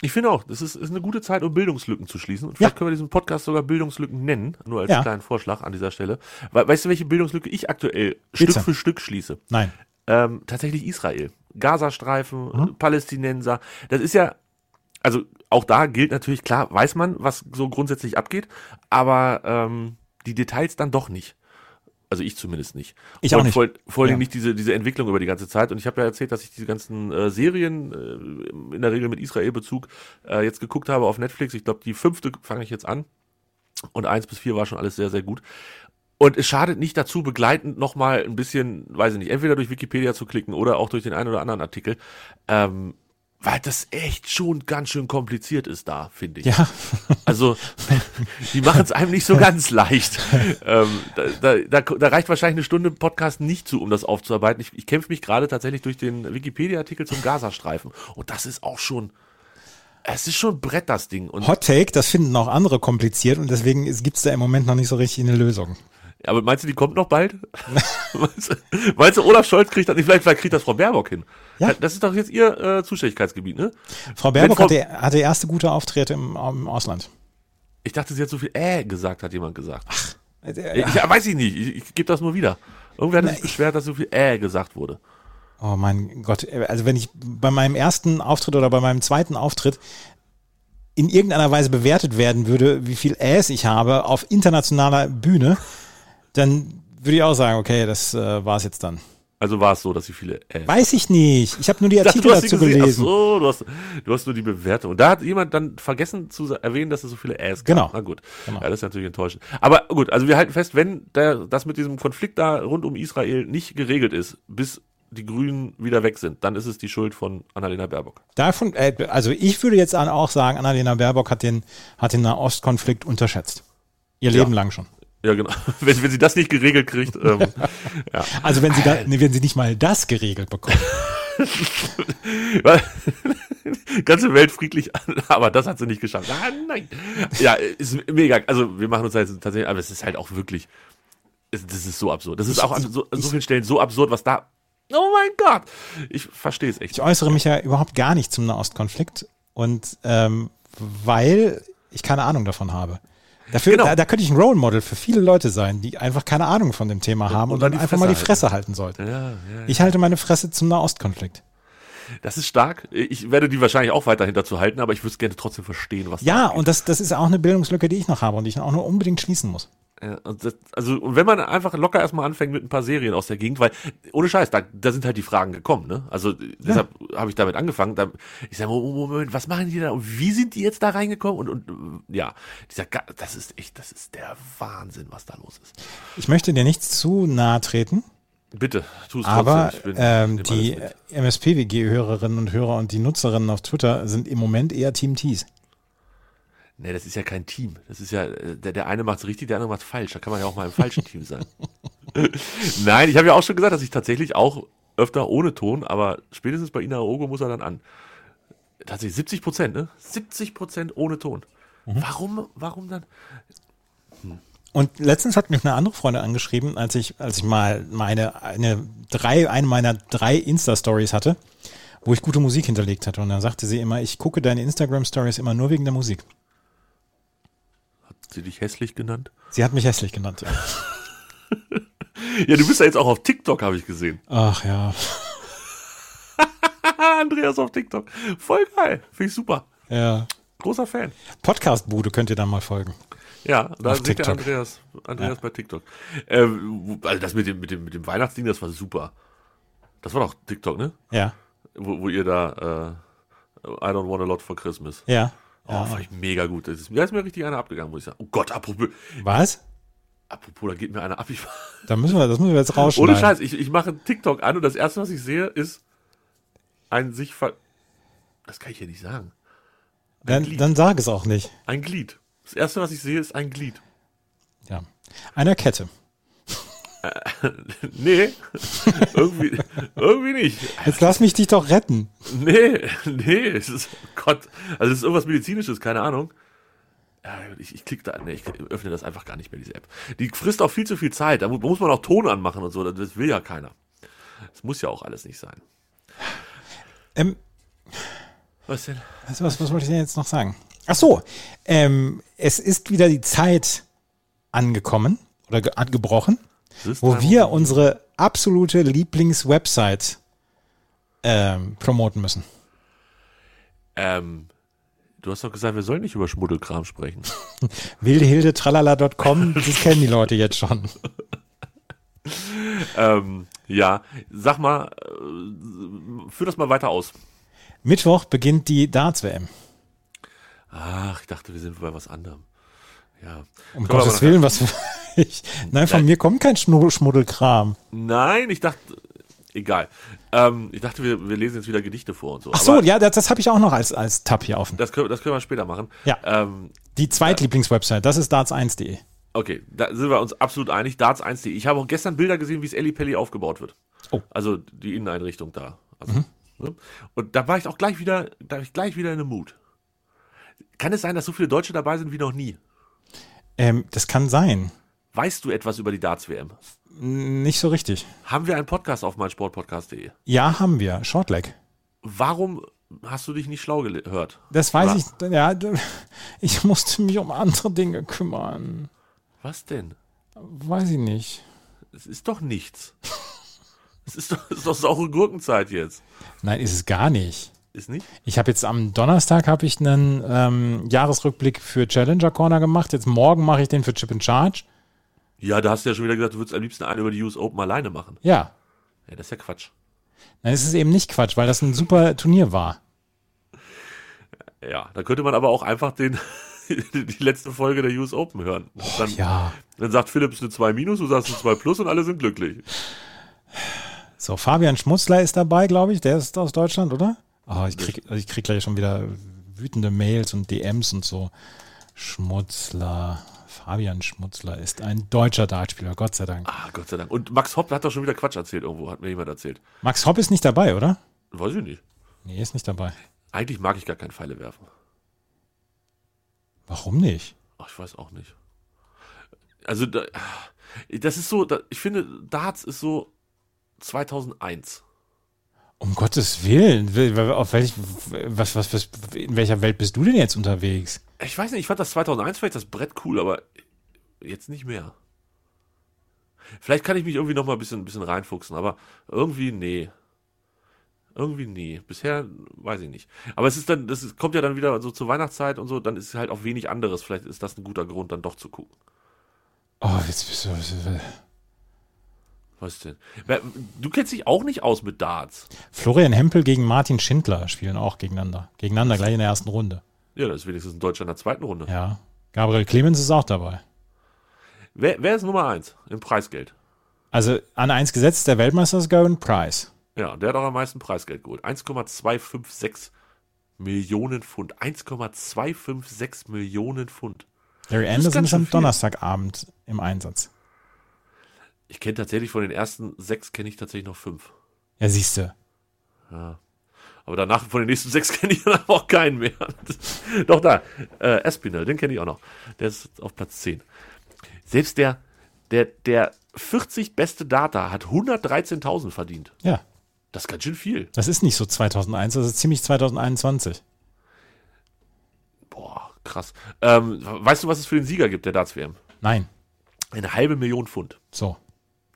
Ich finde auch, das ist, ist eine gute Zeit, um Bildungslücken zu schließen. Und vielleicht Ja. können wir diesen Podcast sogar Bildungslücken nennen, nur als Ja. kleinen Vorschlag an dieser Stelle. We weißt du, welche Bildungslücke ich aktuell Bitte. Stück für Stück schließe? Nein. Ähm, tatsächlich Israel. Gazastreifen, Mhm. Palästinenser. Das ist ja, also auch da gilt natürlich, klar, weiß man, was so grundsätzlich abgeht, aber ähm, die Details dann doch nicht. Also ich zumindest nicht. Ich auch Und nicht. Vor, vor allem Ja. nicht diese, diese Entwicklung über die ganze Zeit. Und ich habe ja erzählt, dass ich diese ganzen äh, Serien äh, in der Regel mit Israel-Bezug äh, jetzt geguckt habe auf Netflix. Ich glaube, die fünfte fange ich jetzt an. Und eins bis vier war schon alles sehr, sehr gut. Und es schadet nicht dazu, begleitend nochmal ein bisschen, weiß ich nicht, entweder durch Wikipedia zu klicken oder auch durch den einen oder anderen Artikel, ähm, weil das echt schon ganz schön kompliziert ist da, finde ich. Ja, Also, die machen es einem nicht so ganz leicht. ähm, da, da, da, reicht wahrscheinlich eine Stunde Podcast nicht zu, um das aufzuarbeiten. Ich, ich kämpfe mich gerade tatsächlich durch den Wikipedia-Artikel zum Gazastreifen. Und das ist auch schon, Es ist schon Brett, das Ding. Und, Hot Take, das finden auch andere kompliziert und deswegen gibt es da im Moment noch nicht so richtig eine Lösung. Aber meinst du, die kommt noch bald? meinst, du, meinst du, Olaf Scholz kriegt das nicht? Vielleicht, vielleicht kriegt das Frau Baerbock hin. Ja. Das ist doch jetzt ihr äh, Zuständigkeitsgebiet, ne? Frau Baerbock Frau- hatte, hatte erste gute Auftritte im, im Ausland. Ich dachte, sie hat so viel äh gesagt, hat jemand gesagt. Äh, Ich, ja, weiß ich nicht. Ich, ich gebe das nur wieder. Irgendwer hat sich beschwert, dass so viel äh gesagt wurde. Oh mein Gott, also wenn ich bei meinem ersten Auftritt oder bei meinem zweiten Auftritt in irgendeiner Weise bewertet werden würde, wie viel Äs ich habe auf internationaler Bühne, dann würde ich auch sagen, okay, das äh, war es jetzt dann. Also war es so, dass sie viele äh Weiß ich nicht. Ich habe nur die dachte, Artikel dazu gesehen. gelesen. Ach so, du hast, du hast nur die Bewertung. Und da hat jemand dann vergessen zu erwähnen, dass es so viele Äs gab. Genau. Na gut. Genau. Ja, das ist natürlich enttäuschend. Aber gut, also wir halten fest, wenn der, das mit diesem Konflikt da rund um Israel nicht geregelt ist, bis die Grünen wieder weg sind, dann ist es die Schuld von Annalena Baerbock. Davon, äh, also ich würde jetzt auch sagen, Annalena Baerbock hat den, hat den Nahostkonflikt unterschätzt. Ihr Ja. Leben lang schon. Ja, genau. Wenn, wenn sie das nicht geregelt kriegt, ähm, ja. Also wenn sie da, nee, wenn sie nicht mal das geregelt bekommt. Ganze Welt friedlich aber das hat sie nicht geschafft. Ah, nein. Ja, ist mega. Also wir machen uns da jetzt tatsächlich, aber es ist halt auch wirklich, es, das ist so absurd. Das ist auch an so, an so vielen Stellen so absurd, was da. Oh mein Gott! Ich verstehe es echt. Ich äußere mich ja überhaupt gar nicht zum Nahostkonflikt und ähm, weil ich keine Ahnung davon habe. Dafür, Genau. da, da könnte ich ein Role Model für viele Leute sein, die einfach keine Ahnung von dem Thema haben und, und dann einfach mal die Fresse Fresse halten sollten. Ja, ja, Ich halte meine Fresse zum Nahostkonflikt. das ist stark. Ich werde die wahrscheinlich auch weiterhin dazu halten, aber ich würde es gerne trotzdem verstehen, was da Ja, abgeht. und das, das ist auch eine Bildungslücke, die ich noch habe und die ich auch nur unbedingt schließen muss. Ja, und das, also und wenn man einfach locker erstmal anfängt mit ein paar Serien aus der Gegend, weil ohne Scheiß, da, da sind halt die Fragen gekommen, ne? Also deshalb habe ich damit angefangen. Da, ich sage, Moment, was machen die da? Und wie sind die jetzt da reingekommen? Und, und ja, dieser, das ist echt, das ist der Wahnsinn, was da los ist. Ich möchte dir nicht zu nahe treten, Bitte, tu es aber trotzdem. Bin- ähm, die. MSPWG-Hörerinnen und Hörer und die Nutzerinnen auf Twitter sind im Moment eher Team Tees. Nee, das ist ja kein Team. Das ist ja, äh, der, der eine macht's richtig, der andere macht's falsch. Da kann man ja auch mal im falschen Team sein. Nein, ich habe ja auch schon gesagt, dass ich tatsächlich auch öfter ohne Ton, aber spätestens bei Ina Ogo muss er dann an. Tatsächlich 70 Prozent, ne? 70 Prozent ohne Ton. Warum, warum dann? Und letztens hat mich eine andere Freundin angeschrieben, als ich, als ich mal meine, eine drei, eine meiner drei Insta-Stories hatte, wo ich gute Musik hinterlegt hatte. Und dann sagte sie immer, ich gucke deine Instagram-Stories immer nur wegen der Musik. Hat sie dich hässlich genannt? Sie hat mich hässlich genannt, ja. Ja, du bist ja jetzt auch auf TikTok, habe ich gesehen. Ach ja. Andreas auf TikTok. Voll geil. Finde ich super. Ja. Großer Fan. Podcast-Bude könnt ihr dann mal folgen. Ja, da Auf seht ihr TikTok. Andreas, Andreas bei TikTok. Ähm, also das mit dem, mit dem, mit dem Weihnachtsding, das war super. Das war doch TikTok, ne? Ja. Wo, wo ihr da, äh, I don't want a lot for Christmas. Ja. Oh, fand ich mega gut. Das ist, da ist mir richtig einer abgegangen, muss ich sagen. Oh Gott, apropos, Was? apropos, da geht mir einer ab. Ich, Da müssen wir, das müssen wir jetzt rausschneiden. ohne Scheiß, ich, ich mache TikTok an und das erste, was ich sehe, ist ein sich ver... Das kann ich hier nicht sagen. Dann, dann sag es auch nicht. Ein Glied. Das erste, was ich sehe, ist ein Glied. Ja. Einer Kette. Nee, irgendwie, irgendwie nicht. Jetzt lass mich dich doch retten. Nee, nee, es ist, oh Gott, also es ist irgendwas Medizinisches, keine Ahnung. Ich, ich klicke da, nee, ich öffne das einfach gar nicht mehr, diese App. Die frisst auch viel zu viel Zeit, da mu- muss man auch Ton anmachen und so, das- will ja keiner. Das muss ja auch alles nicht sein. Ähm, Was denn? was, was, was wollte ich denn jetzt noch sagen? Ach so, ähm, es ist wieder die Zeit angekommen oder ge angebrochen, wo wir unsere absolute Lieblingswebsite ähm, promoten müssen. Ähm, du hast doch gesagt, wir sollen nicht über Schmuddelkram sprechen. Wildehildetralala.com, das kennen die Leute jetzt schon. ähm, ja, sag mal, äh, führ das mal weiter aus. Mittwoch beginnt die Darts-WM. Ach, ich dachte, wir sind bei was anderem. Ja. Um Gottes Willen, was ich, Nein, von Nein. mir kommt kein Schmuddelkram. Nein, ich dachte, egal. Ähm, ich dachte, wir, wir lesen jetzt wieder Gedichte vor und so. Ach so, Aber ja, das, das habe ich auch noch als, als Tab hier offen. Das können, das können wir später machen. Ja. Ähm, Die zweitlieblingswebsite, das ist darts1.de. okay, da sind wir uns absolut einig. Darts1.de. Ich habe auch gestern Bilder gesehen, wie es Elli Pelli aufgebaut wird. Oh. Also die Inneneinrichtung da. Also, ne? Und da war ich auch gleich wieder, da war ich gleich wieder in einem Mut. Kann es sein, dass so viele Deutsche dabei sind wie noch nie? Ähm, das kann sein. Weißt du etwas über die Darts-WM? Nicht so richtig. Haben wir einen Podcast auf meinsportpodcast.de? Ja, haben wir. Shortleg. Warum hast du dich nicht schlau gehört? Das weiß Oder- ich. Ja, ich musste mich um andere Dinge kümmern. Was denn? Weiß ich nicht. Es ist doch nichts. Es ist doch, es ist doch saure Gurkenzeit jetzt. Nein, ist es gar nicht. Ist nicht? Ich habe jetzt am Donnerstag habe ich einen ähm, Jahresrückblick für Challenger Corner gemacht. Jetzt morgen mache ich den für Chip and Charge. Ja, da hast du ja schon wieder gesagt, du würdest am liebsten einen über die US Open alleine machen. Ja. Ja, das ist ja Quatsch. Nein, es ist eben nicht Quatsch, weil das ein super Turnier war. Ja, da könnte man aber auch einfach den, die letzte Folge der US Open hören. Dann, Ja. dann sagt Philips eine 2 minus, du sagst eine 2 plus und alle sind glücklich. So, Fabian Schmutzler ist dabei, glaube ich. Der ist aus Deutschland, oder? Oh, ich krieg, also ich krieg gleich schon wieder wütende Mails und DMs und so. Schmutzler. Fabian Schmutzler ist ein deutscher Dartspieler, Gott sei Dank. Ah, Gott sei Dank. Und Max Hopp hat doch schon wieder Quatsch erzählt irgendwo, hat mir jemand erzählt. Max Hopp ist nicht dabei, oder? Weiß ich nicht. Nee, ist nicht dabei. Eigentlich mag ich gar kein Pfeile werfen. Warum nicht? Ach, ich weiß auch nicht. Also, da, das ist so, ich finde, Darts ist so 2001. Um Gottes Willen. Auf welch, was, was, was, in welcher Welt bist du denn jetzt unterwegs? Ich weiß nicht, ich fand das 2001 vielleicht das Brett cool, aber jetzt nicht mehr. Vielleicht kann ich mich irgendwie noch mal ein bisschen, ein bisschen reinfuchsen, aber irgendwie nee. Irgendwie nee. Bisher weiß ich nicht. Aber es ist dann, das kommt ja dann wieder so zur Weihnachtszeit und so, dann ist halt auch wenig anderes. Vielleicht ist das ein guter Grund, dann doch zu gucken. Oh, jetzt bist du. Was denn? Du kennst dich auch nicht aus mit Darts. Florian Hempel gegen Martin Schindler spielen auch gegeneinander. Gegeneinander gleich in der ersten Runde. Ja, das ist wenigstens ein Deutscher in der zweiten Runde. Ja. Gabriel Clemens ist auch dabei. Wer, wer ist Nummer eins im Preisgeld? Also an eins gesetzt der Weltmeister ist Gavin Price. Ja, der hat auch am meisten Preisgeld geholt. 1,256 Millionen Pfund. 1,256 Millionen Pfund. Larry ist Anderson ist schön am viel. Donnerstagabend im Einsatz. Ich kenne tatsächlich von den ersten sechs kenne ich tatsächlich noch fünf. Ja, siehste. Aber danach von den nächsten sechs kenne ich dann auch keinen mehr. Doch da, äh, Espinel, den kenne ich auch noch. Der ist auf Platz 10. Selbst der, der, der 40 beste Data hat 113.000 verdient. Ja, Das ist ganz schön viel. das ist nicht so 2001, das ist ziemlich 2021. Boah, krass. Ähm, weißt du, was es für den Sieger gibt, der Darts-WM? Nein. Eine halbe Million Pfund. So.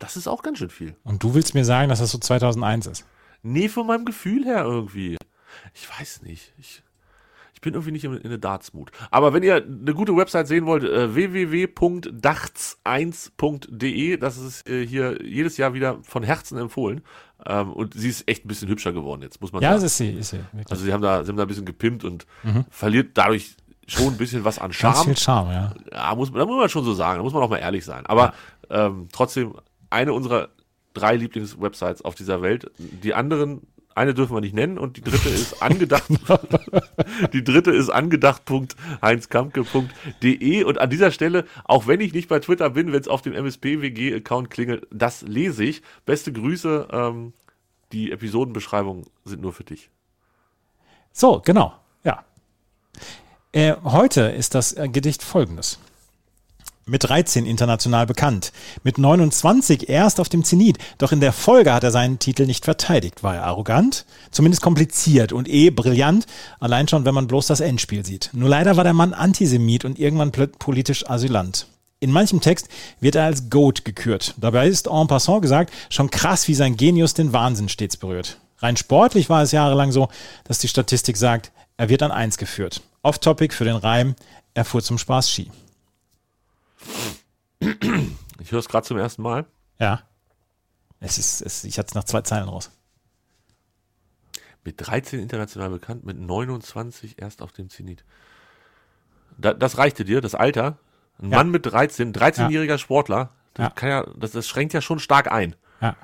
Das ist auch ganz schön viel. Und du willst mir sagen, dass das so 2001 ist? Nee, von meinem Gefühl her irgendwie. Ich weiß nicht. Ich, ich bin irgendwie nicht in, in der Darts-Mut. Aber wenn ihr eine gute Website sehen wollt, äh, www.darts1.de, das ist äh, hier jedes Jahr wieder von Herzen empfohlen. Ähm, und sie ist echt ein bisschen hübscher geworden jetzt, muss man Ja, sagen. das ist sie, ist sie. Wirklich. also sie haben da, sie haben da ein bisschen gepimpt und verliert dadurch schon ein bisschen was an Ganz Charme. viel Charme, ja. Ja, muss, da muss man schon so sagen, da muss man auch mal ehrlich sein. Aber ähm, trotzdem eine unserer drei Lieblingswebsites auf dieser Welt. Die anderen, eine dürfen wir nicht nennen und die dritte ist angedacht. die dritte ist angedacht.heinzkampke.de und an dieser Stelle, auch wenn ich nicht bei Twitter bin, wenn es auf dem MSP-WG-Account klingelt, das lese ich. Beste Grüße. Ähm, die Episodenbeschreibungen sind nur für dich. So, genau. Ja. Äh, heute ist das Gedicht folgendes. Mit 13 international bekannt, mit 29 erst auf dem Zenit, doch in der Folge hat er seinen Titel nicht verteidigt. War er arrogant, zumindest kompliziert und eh brillant, allein schon, wenn man bloß das Endspiel sieht. Nur leider war der Mann Antisemit und irgendwann politisch Asylant. In manchem Text wird er als Goat gekürt. Dabei ist en passant gesagt schon krass, wie sein Genius den Wahnsinn stets berührt. Rein sportlich war es jahrelang so, dass die Statistik sagt, er wird an eins geführt. Off-Topic für den Reim, er fuhr zum Spaß Ski. Ich höre es gerade zum ersten Mal. Ja. Es ist, es, ich hatte es nach zwei Zeilen raus. Mit 13 international bekannt, mit 29 erst auf dem Zenit. Da, das reichte dir, das Alter? Ein Ja. Mann mit 13, 13-jähriger Sportler, das, Ja. ja, das, das schränkt ja schon stark ein. Ja.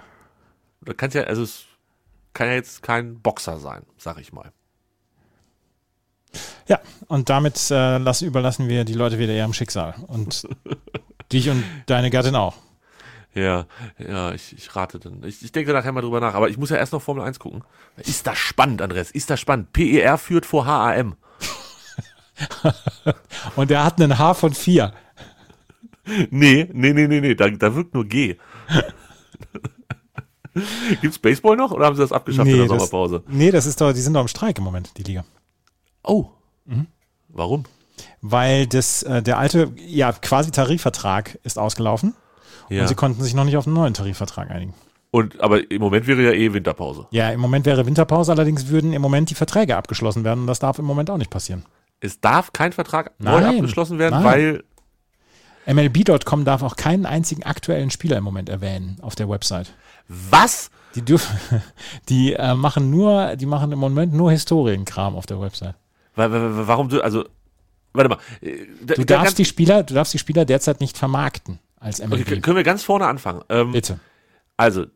Da kann's ja, also es kann ja jetzt kein Boxer sein, sag ich mal. Ja, und damit äh, lassen, überlassen wir die Leute wieder ihrem Schicksal. Und dich und deine Gattin auch. Ja, ja, ich, ich rate dann. Ich, ich denke nachher mal drüber nach, aber ich muss ja erst noch Formel 1 gucken. Ist das spannend, Andres? Ist das spannend? PER führt vor HAM. Und er hat einen H von 4. Nee, nee, nee, nee, nee, da, da wirkt nur G. Gibt's Baseball noch oder haben sie das abgeschafft in der das, Sommerpause? nee, das ist doch, die sind doch im Streik im Moment, die Liga. Oh. Mhm. Warum? Weil das, äh, der alte, ja, quasi Tarifvertrag ist ausgelaufen Ja. und sie konnten sich noch nicht auf einen neuen Tarifvertrag einigen. Und, aber im Moment wäre ja eh Winterpause. Ja, im Moment wäre Winterpause, allerdings würden im Moment die Verträge abgeschlossen werden und das darf im Moment auch nicht passieren. Es darf kein Vertrag neu Nein. abgeschlossen werden, Nein. weil MLB.com darf auch keinen einzigen aktuellen Spieler im Moment erwähnen auf der Website. was? Die dürfen, die äh, machen nur, die machen im Moment nur Historienkram auf der Website. Wa- wa- wa- Warum du, also, warte mal. äh, da- Du da- darfst die Spieler, du darfst die Spieler derzeit nicht vermarkten als okay, MLB. können wir ganz vorne anfangen? Ähm, Bitte. Also,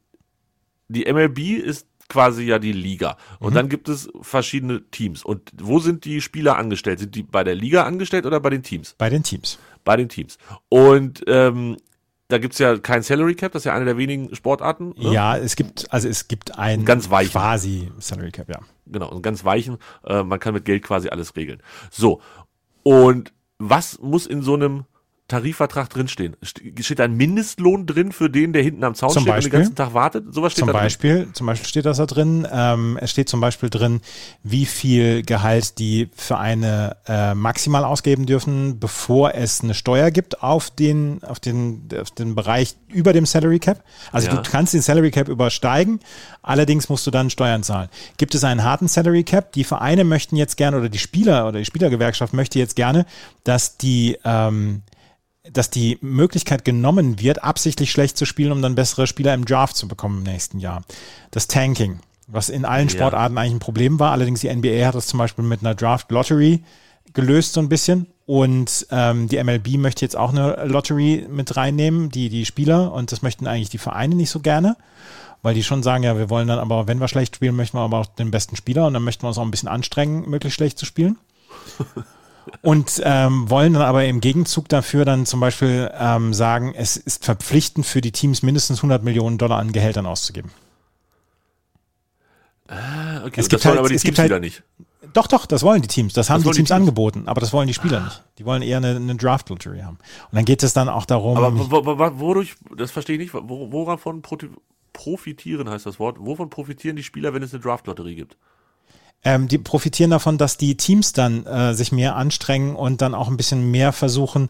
die MLB ist quasi ja die Liga. Und Mhm. dann gibt es verschiedene Teams. Und wo sind die Spieler angestellt? Sind die bei der Liga angestellt oder bei den Teams? Bei den Teams. Bei den Teams. Und ähm, da gibt's ja kein Salary Cap, das ist ja eine der wenigen Sportarten. Ne? Ja, es gibt, also es gibt ein Ganz weichen. quasi Salary Cap, ja. Genau, einen ganz weichen. Äh, man kann mit Geld quasi alles regeln. So. Und was muss in so einem Tarifvertrag drinstehen? Ste- Steht da ein Mindestlohn drin für den, der hinten am Zaun Zum steht und Beispiel? den ganzen Tag wartet? Sowas steht Zum da drin. Beispiel, zum Beispiel steht das da drin. Ähm, es steht zum Beispiel drin, wie viel Gehalt die Vereine äh, maximal ausgeben dürfen, bevor es eine Steuer gibt auf den, auf den, auf den Bereich über dem Salary Cap. Also Ja. du kannst den Salary Cap übersteigen, allerdings musst du dann Steuern zahlen. Gibt es einen harten Salary Cap? Die Vereine möchten jetzt gerne oder die Spieler oder die Spielergewerkschaft möchte jetzt gerne, dass die ähm, dass die Möglichkeit genommen wird, absichtlich schlecht zu spielen, um dann bessere Spieler im Draft zu bekommen im nächsten Jahr. Das Tanking, was in allen Ja. Sportarten eigentlich ein Problem war. Allerdings die NBA hat das zum Beispiel mit einer Draft Lottery gelöst so ein bisschen. Und ähm, die MLB möchte jetzt auch eine Lottery mit reinnehmen, die, die Spieler. Und das möchten eigentlich die Vereine nicht so gerne. Weil die schon sagen, ja, wir wollen dann aber, wenn wir schlecht spielen, möchten wir aber auch den besten Spieler und dann möchten wir uns auch ein bisschen anstrengen, möglichst schlecht zu spielen. Und ähm, wollen dann aber im Gegenzug dafür dann zum Beispiel ähm, sagen, es ist verpflichtend für die Teams mindestens 100 Millionen Dollar an Gehältern auszugeben. Ah, okay. Es gibt das wollen halt- aber die es gibt Teams halt- wieder nicht. Doch, doch, das wollen die Teams. Das haben Das die wollen die Teams Teams. angeboten, aber das wollen die Spieler nicht. Die wollen eher eine, eine Draft-Lottery haben. Und dann geht es dann auch darum, Aber wo- wo- wo- wodurch, das verstehe ich nicht, wo- woran proti- profitieren heißt das Wort, wovon profitieren die Spieler, wenn es eine Draft-Lotterie gibt? Ähm, die profitieren davon, dass die Teams dann äh, sich mehr anstrengen und dann auch ein bisschen mehr versuchen,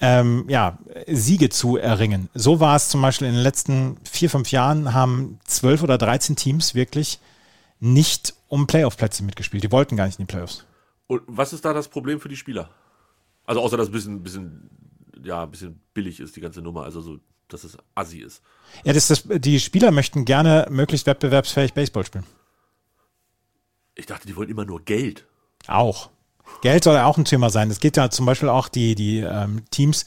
ähm, ja, Siege zu erringen. So war es zum Beispiel in den letzten vier, fünf Jahren, haben zwölf oder dreizehn Teams wirklich nicht um Playoff-Plätze mitgespielt. Die wollten gar nicht in die Playoffs. Und was ist da das Problem für die Spieler? Also außer, dass es ein bisschen, bisschen, ja, ein bisschen billig ist, die ganze Nummer, also so, dass es assi ist. Ja, das, das, die Spieler möchten gerne möglichst wettbewerbsfähig Baseball spielen. Ich dachte, die wollen immer nur Geld. Auch. Geld soll ja auch ein Thema sein. Es geht ja zum Beispiel auch, die, die ähm, Teams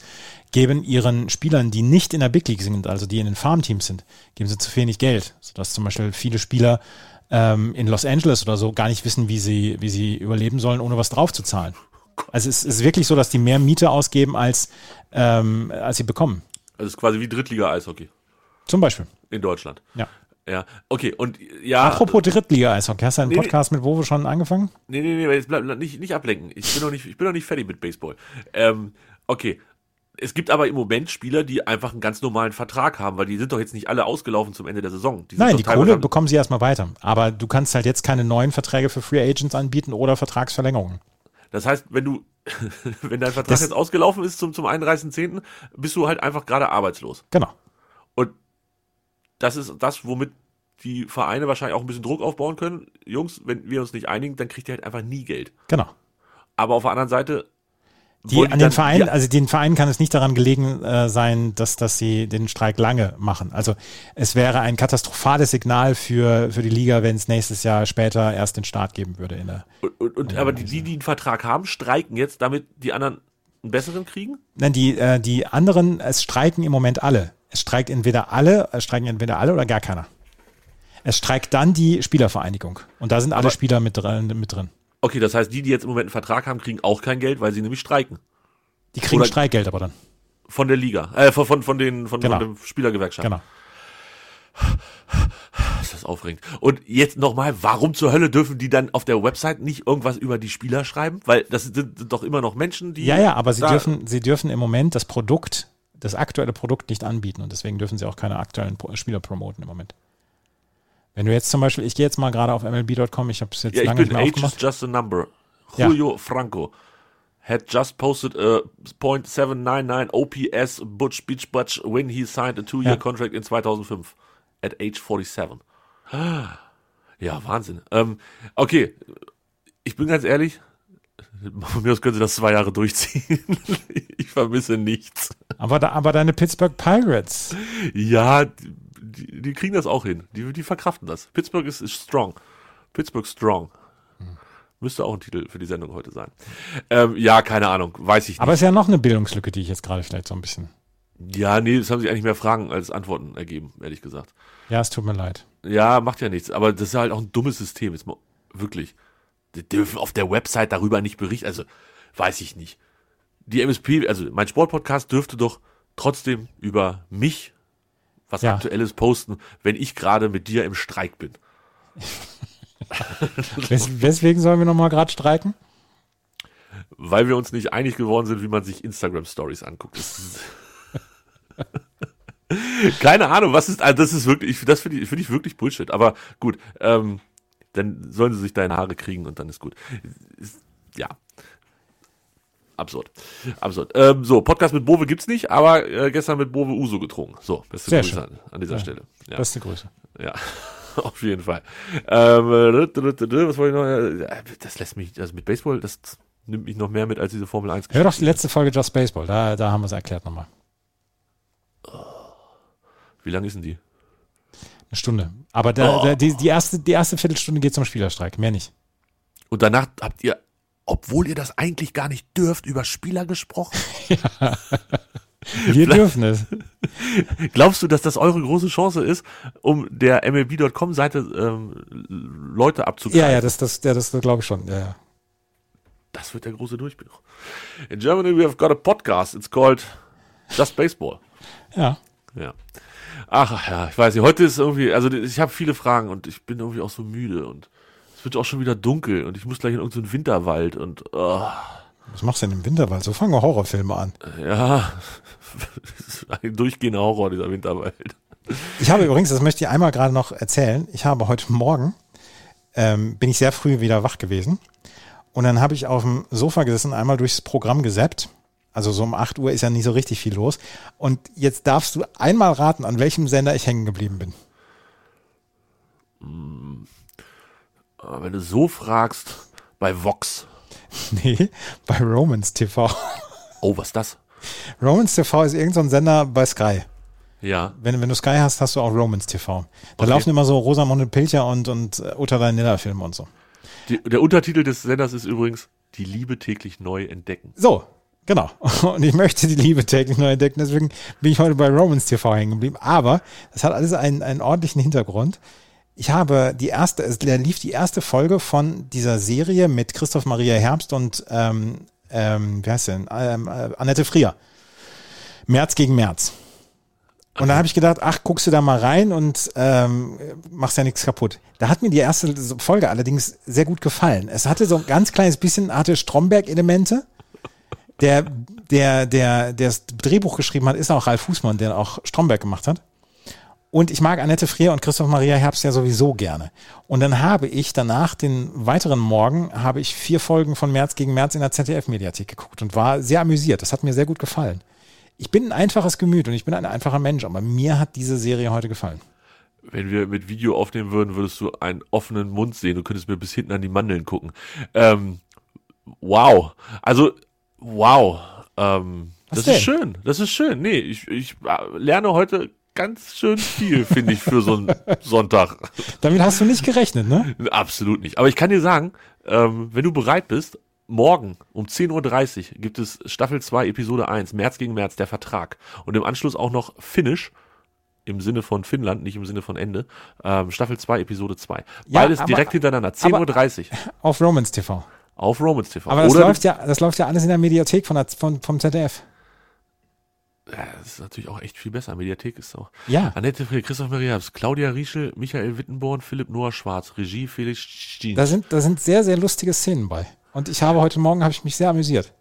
geben ihren Spielern, die nicht in der Big League sind, also die in den Farmteams sind, geben sie zu wenig Geld. Sodass zum Beispiel viele Spieler ähm, in Los Angeles oder so gar nicht wissen, wie sie, wie sie überleben sollen, ohne was draufzuzahlen. Also es ist wirklich so, dass die mehr Miete ausgeben, als, ähm, als sie bekommen. Also es ist quasi wie Drittliga-Eishockey Zum Beispiel. in Deutschland. Ja. Ja, okay, und ja. Apropos Drittliga-Eishockey, hast du einen Nee. Podcast mit Wowe schon angefangen? Nee, nee, nee, jetzt bleib, nicht, nicht ablenken. Ich bin noch nicht, ich bin noch nicht fertig mit Baseball. Ähm, okay. Es gibt aber im Moment Spieler, die einfach einen ganz normalen Vertrag haben, weil die sind doch jetzt nicht alle ausgelaufen zum Ende der Saison. Die Nein, die Kohle bekommen sie erstmal weiter. Aber du kannst halt jetzt keine neuen Verträge für Free Agents anbieten oder Vertragsverlängerungen. Das heißt, wenn du, wenn dein Vertrag Das- jetzt ausgelaufen ist zum, zum 31.10., bist du halt einfach gerade arbeitslos. Genau. Und das ist das, womit die Vereine wahrscheinlich auch ein bisschen Druck aufbauen können. Jungs, wenn wir uns nicht einigen, dann kriegt ihr halt einfach nie Geld. Genau. Aber auf der anderen Seite. Die, an dann- den Vereinen, die- also den Vereinen kann es nicht daran gelegen äh, sein, dass, dass sie den Streik lange machen. Also es wäre ein katastrophales Signal für, für die Liga, wenn es nächstes Jahr später erst den Start geben würde. In der, Und, und, und, aber die, die, die einen Vertrag haben, streiken jetzt, damit die anderen einen besseren kriegen? Nein, die, äh, die anderen, es streiken im Moment alle. Es streikt entweder alle, es streiken entweder alle oder gar keiner. Es streikt dann die Spielervereinigung. Und da sind alle Aber- Spieler mit drin, mit drin. Okay, das heißt, die, die jetzt im Moment einen Vertrag haben, kriegen auch kein Geld, weil sie nämlich streiken. Die kriegen Oder- Streikgeld aber dann. Von der Liga, äh, von, von, von den, von, Genau. von der Spielergewerkschaft. Genau. Das das aufregend. Und jetzt nochmal, warum zur Hölle dürfen die dann auf der Website nicht irgendwas über die Spieler schreiben? Weil das sind, sind doch immer noch Menschen, die. Ja, ja, aber sie dürfen, sie dürfen im Moment das Produkt, das aktuelle Produkt nicht anbieten und deswegen dürfen sie auch keine aktuellen Spieler promoten im Moment. Wenn du jetzt zum Beispiel, ich gehe jetzt mal gerade auf MLB.com, ich habe es jetzt Ja, lange nicht mehr Age aufgemacht. is just a number. Ja. Julio Franco had just posted a .799 OPS Butch Beach Butch when he signed a two-year Ja. contract in 2005 at age 47. Ja, Wahnsinn. Ähm, okay, ich bin ganz ehrlich, von mir aus können sie das zwei Jahre durchziehen. ich vermisse nichts. Aber, da, aber deine Pittsburgh Pirates, Ja, die, die kriegen das auch hin. Die, die verkraften das. Pittsburgh ist, ist strong. Pittsburgh strong. Müsste auch ein Titel für die Sendung heute sein. Ähm, ja, keine Ahnung. Weiß ich nicht. aber es ist ja noch eine Bildungslücke, die ich jetzt gerade vielleicht so ein bisschen. ja, nee, das haben sich eigentlich mehr Fragen als Antworten ergeben, ehrlich gesagt. Ja, es tut mir leid. Ja, macht ja nichts. Aber das ist halt auch ein dummes System. Jetzt mal, wirklich. Die dürfen auf der Website darüber nicht berichten. Also, weiß ich nicht. Die MSP, also mein Sportpodcast dürfte doch trotzdem über mich was Ja. Aktuelles posten, wenn ich gerade mit dir im Streik bin. Wes weswegen sollen wir nochmal gerade streiken? weil wir uns nicht einig geworden sind, wie man sich Instagram Stories anguckt. Keine Ahnung, was ist, also das ist wirklich, ich, das finde ich, finde ich wirklich Bullshit. Aber gut, ähm, dann sollen sie sich deine Haare kriegen und dann ist gut. Ist, ja. Absurd. Absurd. Ähm, so, Podcast mit Bove gibt's nicht, aber äh, gestern mit Bove Uso getrunken. So, beste Sehr Grüße an, an dieser Ja. Stelle. Ja. Beste Grüße. Ja, auf jeden Fall. Ähm, äh, was wollte ich noch? Das lässt mich, also mit Baseball, das nimmt mich noch mehr mit als diese Formel 1 Hör doch die letzte Folge Just Baseball, da, da haben wir es erklärt nochmal. Wie lang ist denn die? Eine Stunde. Aber da, Oh. da, die, die, erste, die erste Viertelstunde geht zum Spielerstreik, mehr nicht. Und danach habt ihr, obwohl ihr das eigentlich gar nicht dürft, über Spieler gesprochen? Wir dürfen es. Glaubst du, dass das eure große Chance ist, um der MLB.com-Seite ähm, Leute abzugreifen? Ja, ja, das, das, ja, das glaube ich schon. Ja, ja. Das wird der große Durchbruch. In Germany we have got a podcast. It's called Just Baseball. ja. Ja. Ach ja, ich weiß nicht. Heute ist irgendwie, also ich habe viele Fragen und ich bin irgendwie auch so müde und es wird auch schon wieder dunkel und ich muss gleich in irgendeinen Winterwald und oh, Was machst du denn im Winterwald? So fangen wir Horrorfilme an. ja, das ist ein durchgehender Horror dieser Winterwald. Ich habe übrigens, das möchte ich einmal gerade noch erzählen, ich habe heute Morgen, ähm, bin ich sehr früh wieder wach gewesen und dann habe ich auf dem Sofa gesessen, einmal durchs Programm gesappt. Also so um 8 Uhr ist ja nicht so richtig viel los. Und jetzt darfst du einmal raten, an welchem Sender ich hängen geblieben bin. Aber wenn du so fragst, bei Vox. Nee, bei Romans TV. Oh, was ist das? Romans TV ist irgendein so Sender bei Sky. Ja, Wenn, wenn du Sky hast, hast du auch Romans TV. Da Okay. laufen immer so Rosamunde Pilcher und, und äh, Uta Nilla Filme und so. die, der Untertitel des Senders ist übrigens Die Liebe täglich neu entdecken. So, genau. Und ich möchte die Liebe täglich neu entdecken, deswegen bin ich heute bei Romans TV hängen geblieben. Aber das hat alles einen, einen ordentlichen Hintergrund. Ich habe die erste, es lief die erste Folge von dieser Serie mit Christoph Maria Herbst und ähm, ähm, wie heißt denn? Ähm, äh, Annette Frier. März gegen März. Und da habe ich gedacht, ach, guckst du da mal rein und ähm, machst ja nichts kaputt. Da hat mir die erste Folge allerdings sehr gut gefallen. Es hatte so ein ganz kleines bisschen, hatte Stromberg-Elemente. Der, der, der, der das Drehbuch geschrieben hat, ist auch Ralf Fußmann, der auch Stromberg gemacht hat. Und ich mag Annette Frier und Christoph Maria Herbst ja sowieso gerne. Und dann habe ich danach den weiteren Morgen, habe ich vier Folgen von März gegen März in der ZDF-Mediathek geguckt und war sehr amüsiert. Das hat mir sehr gut gefallen. Ich bin ein einfaches Gemüt und ich bin ein einfacher Mensch, aber mir hat diese Serie heute gefallen. Wenn wir mit Video aufnehmen würden, würdest du einen offenen Mund sehen. Du könntest mir bis hinten an die Mandeln gucken. Ähm, wow. Also, wow. Ähm, das ist denn? schön. Das ist schön. Nee, ich, ich äh, lerne heute ganz schön viel, finde ich, für so einen Sonntag. Damit hast du nicht gerechnet, ne? Absolut nicht. Aber ich kann dir sagen, ähm, wenn du bereit bist, morgen um 10.30 Uhr gibt es Staffel 2, Episode 1, März gegen März, der Vertrag. Und im Anschluss auch noch Finnish, im Sinne von Finnland, nicht im Sinne von Ende, ähm, Staffel 2, Episode 2. Ja, Beides aber- direkt hintereinander, 10.30 Uhr Auf Romans TV. Auf Romans TV. Aber das Oder läuft ja, das läuft ja alles in der Mediathek von der, von, vom ZDF. Ja, das ist natürlich auch echt viel besser. Mediathek ist auch. Ja. Annette Frier, Christoph Maria Herbst, Claudia Rieschel, Michael Wittenborn, Philipp Noah Schwarz, Regie Felix Stien. Da sind, da sind sehr, sehr lustige Szenen bei. Und ich habe heute Morgen, habe ich mich sehr amüsiert.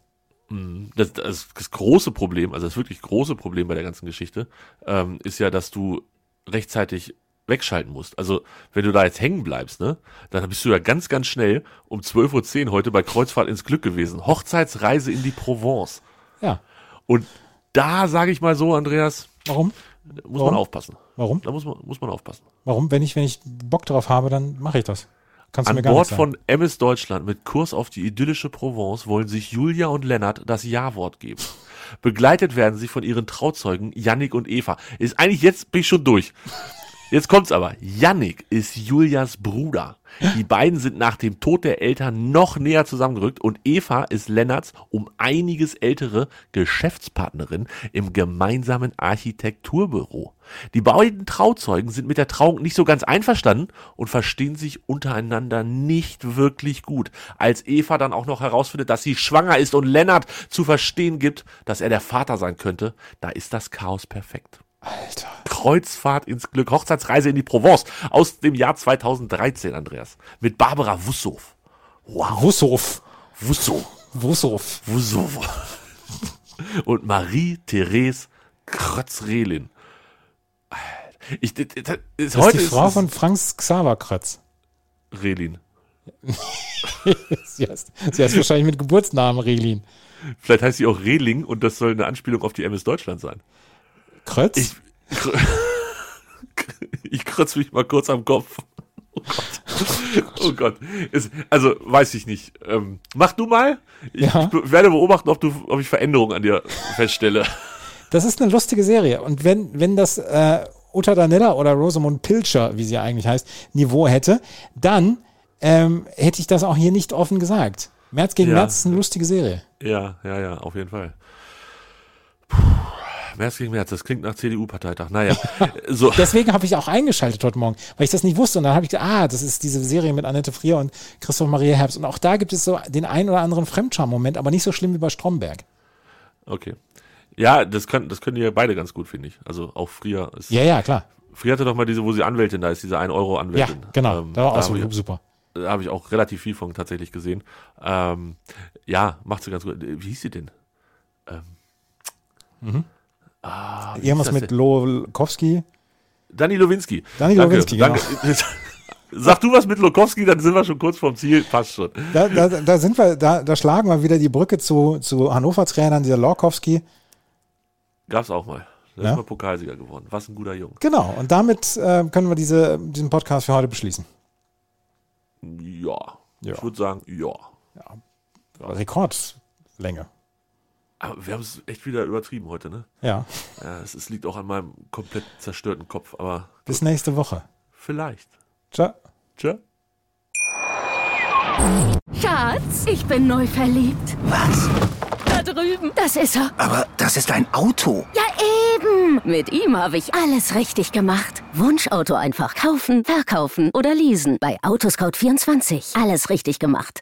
das, das, das große Problem, also das wirklich große Problem bei der ganzen Geschichte, ähm, ist ja, dass du rechtzeitig wegschalten musst. Also, wenn du da jetzt hängen bleibst, ne, dann bist du ja ganz, ganz schnell um 12.10 Uhr heute bei Kreuzfahrt ins Glück gewesen. Hochzeitsreise in die Provence. Ja. Und da sage ich mal so, Andreas, Warum? muss Warum? man aufpassen. Warum? Da muss man, muss man aufpassen. Warum? Wenn ich, wenn ich Bock drauf habe, dann mache ich das. Kannst du mir An gar Bord von MS Deutschland mit Kurs auf die idyllische Provence wollen sich Julia und Lennart das Ja-Wort geben. Begleitet werden sie von ihren Trauzeugen Yannick und Eva. Ist eigentlich jetzt bin ich schon durch. Jetzt kommt's aber. Yannick ist Julias Bruder. Die beiden sind nach dem Tod der Eltern noch näher zusammengerückt und Eva ist Lennarts um einiges ältere Geschäftspartnerin im gemeinsamen Architekturbüro. Die beiden Trauzeugen sind mit der Trauung nicht so ganz einverstanden und verstehen sich untereinander nicht wirklich gut. Als Eva dann auch noch herausfindet, dass sie schwanger ist und Lennart zu verstehen gibt, dass er der Vater sein könnte, da ist das Chaos perfekt. Alter. Kreuzfahrt ins Glück, Hochzeitsreise in die Provence aus dem Jahr 2013, Andreas. Mit Barbara Wussow. Wow. Wussow. Wussow. Wussow. Wussow. Und Marie-Therese Krötz-Rehlin. Ich, das, das, ist Das heute ist die Frau es von Franz Xaver Krötz. Rehlin. Sie heißt, sie heißt wahrscheinlich mit Geburtsnamen Relin. Vielleicht heißt sie auch Rehling und das soll eine Anspielung auf die MS Deutschland sein. Krötz? Ich, ich krotze mich mal kurz am Kopf. Oh Gott. Oh Gott. Es, also, weiß ich nicht. Ähm, mach du mal. Ich, Ja. ich werde beobachten, ob, du, ob ich Veränderungen an dir feststelle. Das ist eine lustige Serie. Und wenn, wenn das äh, Uta Danella oder Rosamund Pilcher, wie sie eigentlich heißt, Niveau hätte, dann ähm, hätte ich das auch hier nicht offen gesagt. März gegen Ja. März ist eine lustige Serie. Ja, ja, ja, auf jeden Fall. Puh. März gegen März, das klingt nach CDU-Parteitag. Naja, so. Deswegen habe ich auch eingeschaltet heute Morgen, weil ich das nicht wusste. Und dann habe ich gedacht, ah, das ist diese Serie mit Annette Frier und Christoph Maria Herbst. Und auch da gibt es so den einen oder anderen Fremdscham-Moment, aber nicht so schlimm wie bei Stromberg. Okay. Ja, das können, das können die ja beide ganz gut, finde ich. Also auch Frier ist. Ja, ja, klar. Frier hatte doch mal diese, wo sie Anwältin da ist, diese 1-Euro-Anwältin. Ja, genau. Ähm, da war auch so ich, super. da habe ich auch relativ viel von tatsächlich gesehen. Ähm, ja, macht sie ganz gut. Wie hieß sie denn? Ah, Irgendwas mit? Lokowski. Dani Lowinski. Dani Danke, Lowinski, genau. danke. Sag du was mit Lokowski, dann sind wir schon kurz vorm Ziel. Passt schon. Da, da, da sind wir, da, da schlagen wir wieder die Brücke zu, zu Hannover-Trainern, dieser Lokowski. Gab's auch mal. Da Ja. ist mal Pokalsieger geworden. Was ein guter Junge. Genau. Und damit äh, können wir diese, diesen Podcast für heute beschließen. Ja. Ja. Ich würde sagen, ja. Rekordlänge. Aber wir haben es echt wieder übertrieben heute, ne? Ja. Ja, es, es liegt auch an meinem komplett zerstörten Kopf, aber Bis nächste Woche. vielleicht. Ciao. Tja. Schatz, ich bin neu verliebt. Was? Da drüben. Das ist er. Aber das ist ein Auto. Ja, eben. Mit ihm habe ich alles richtig gemacht. Wunschauto einfach kaufen, verkaufen oder leasen. Bei Autoscout24. Alles richtig gemacht.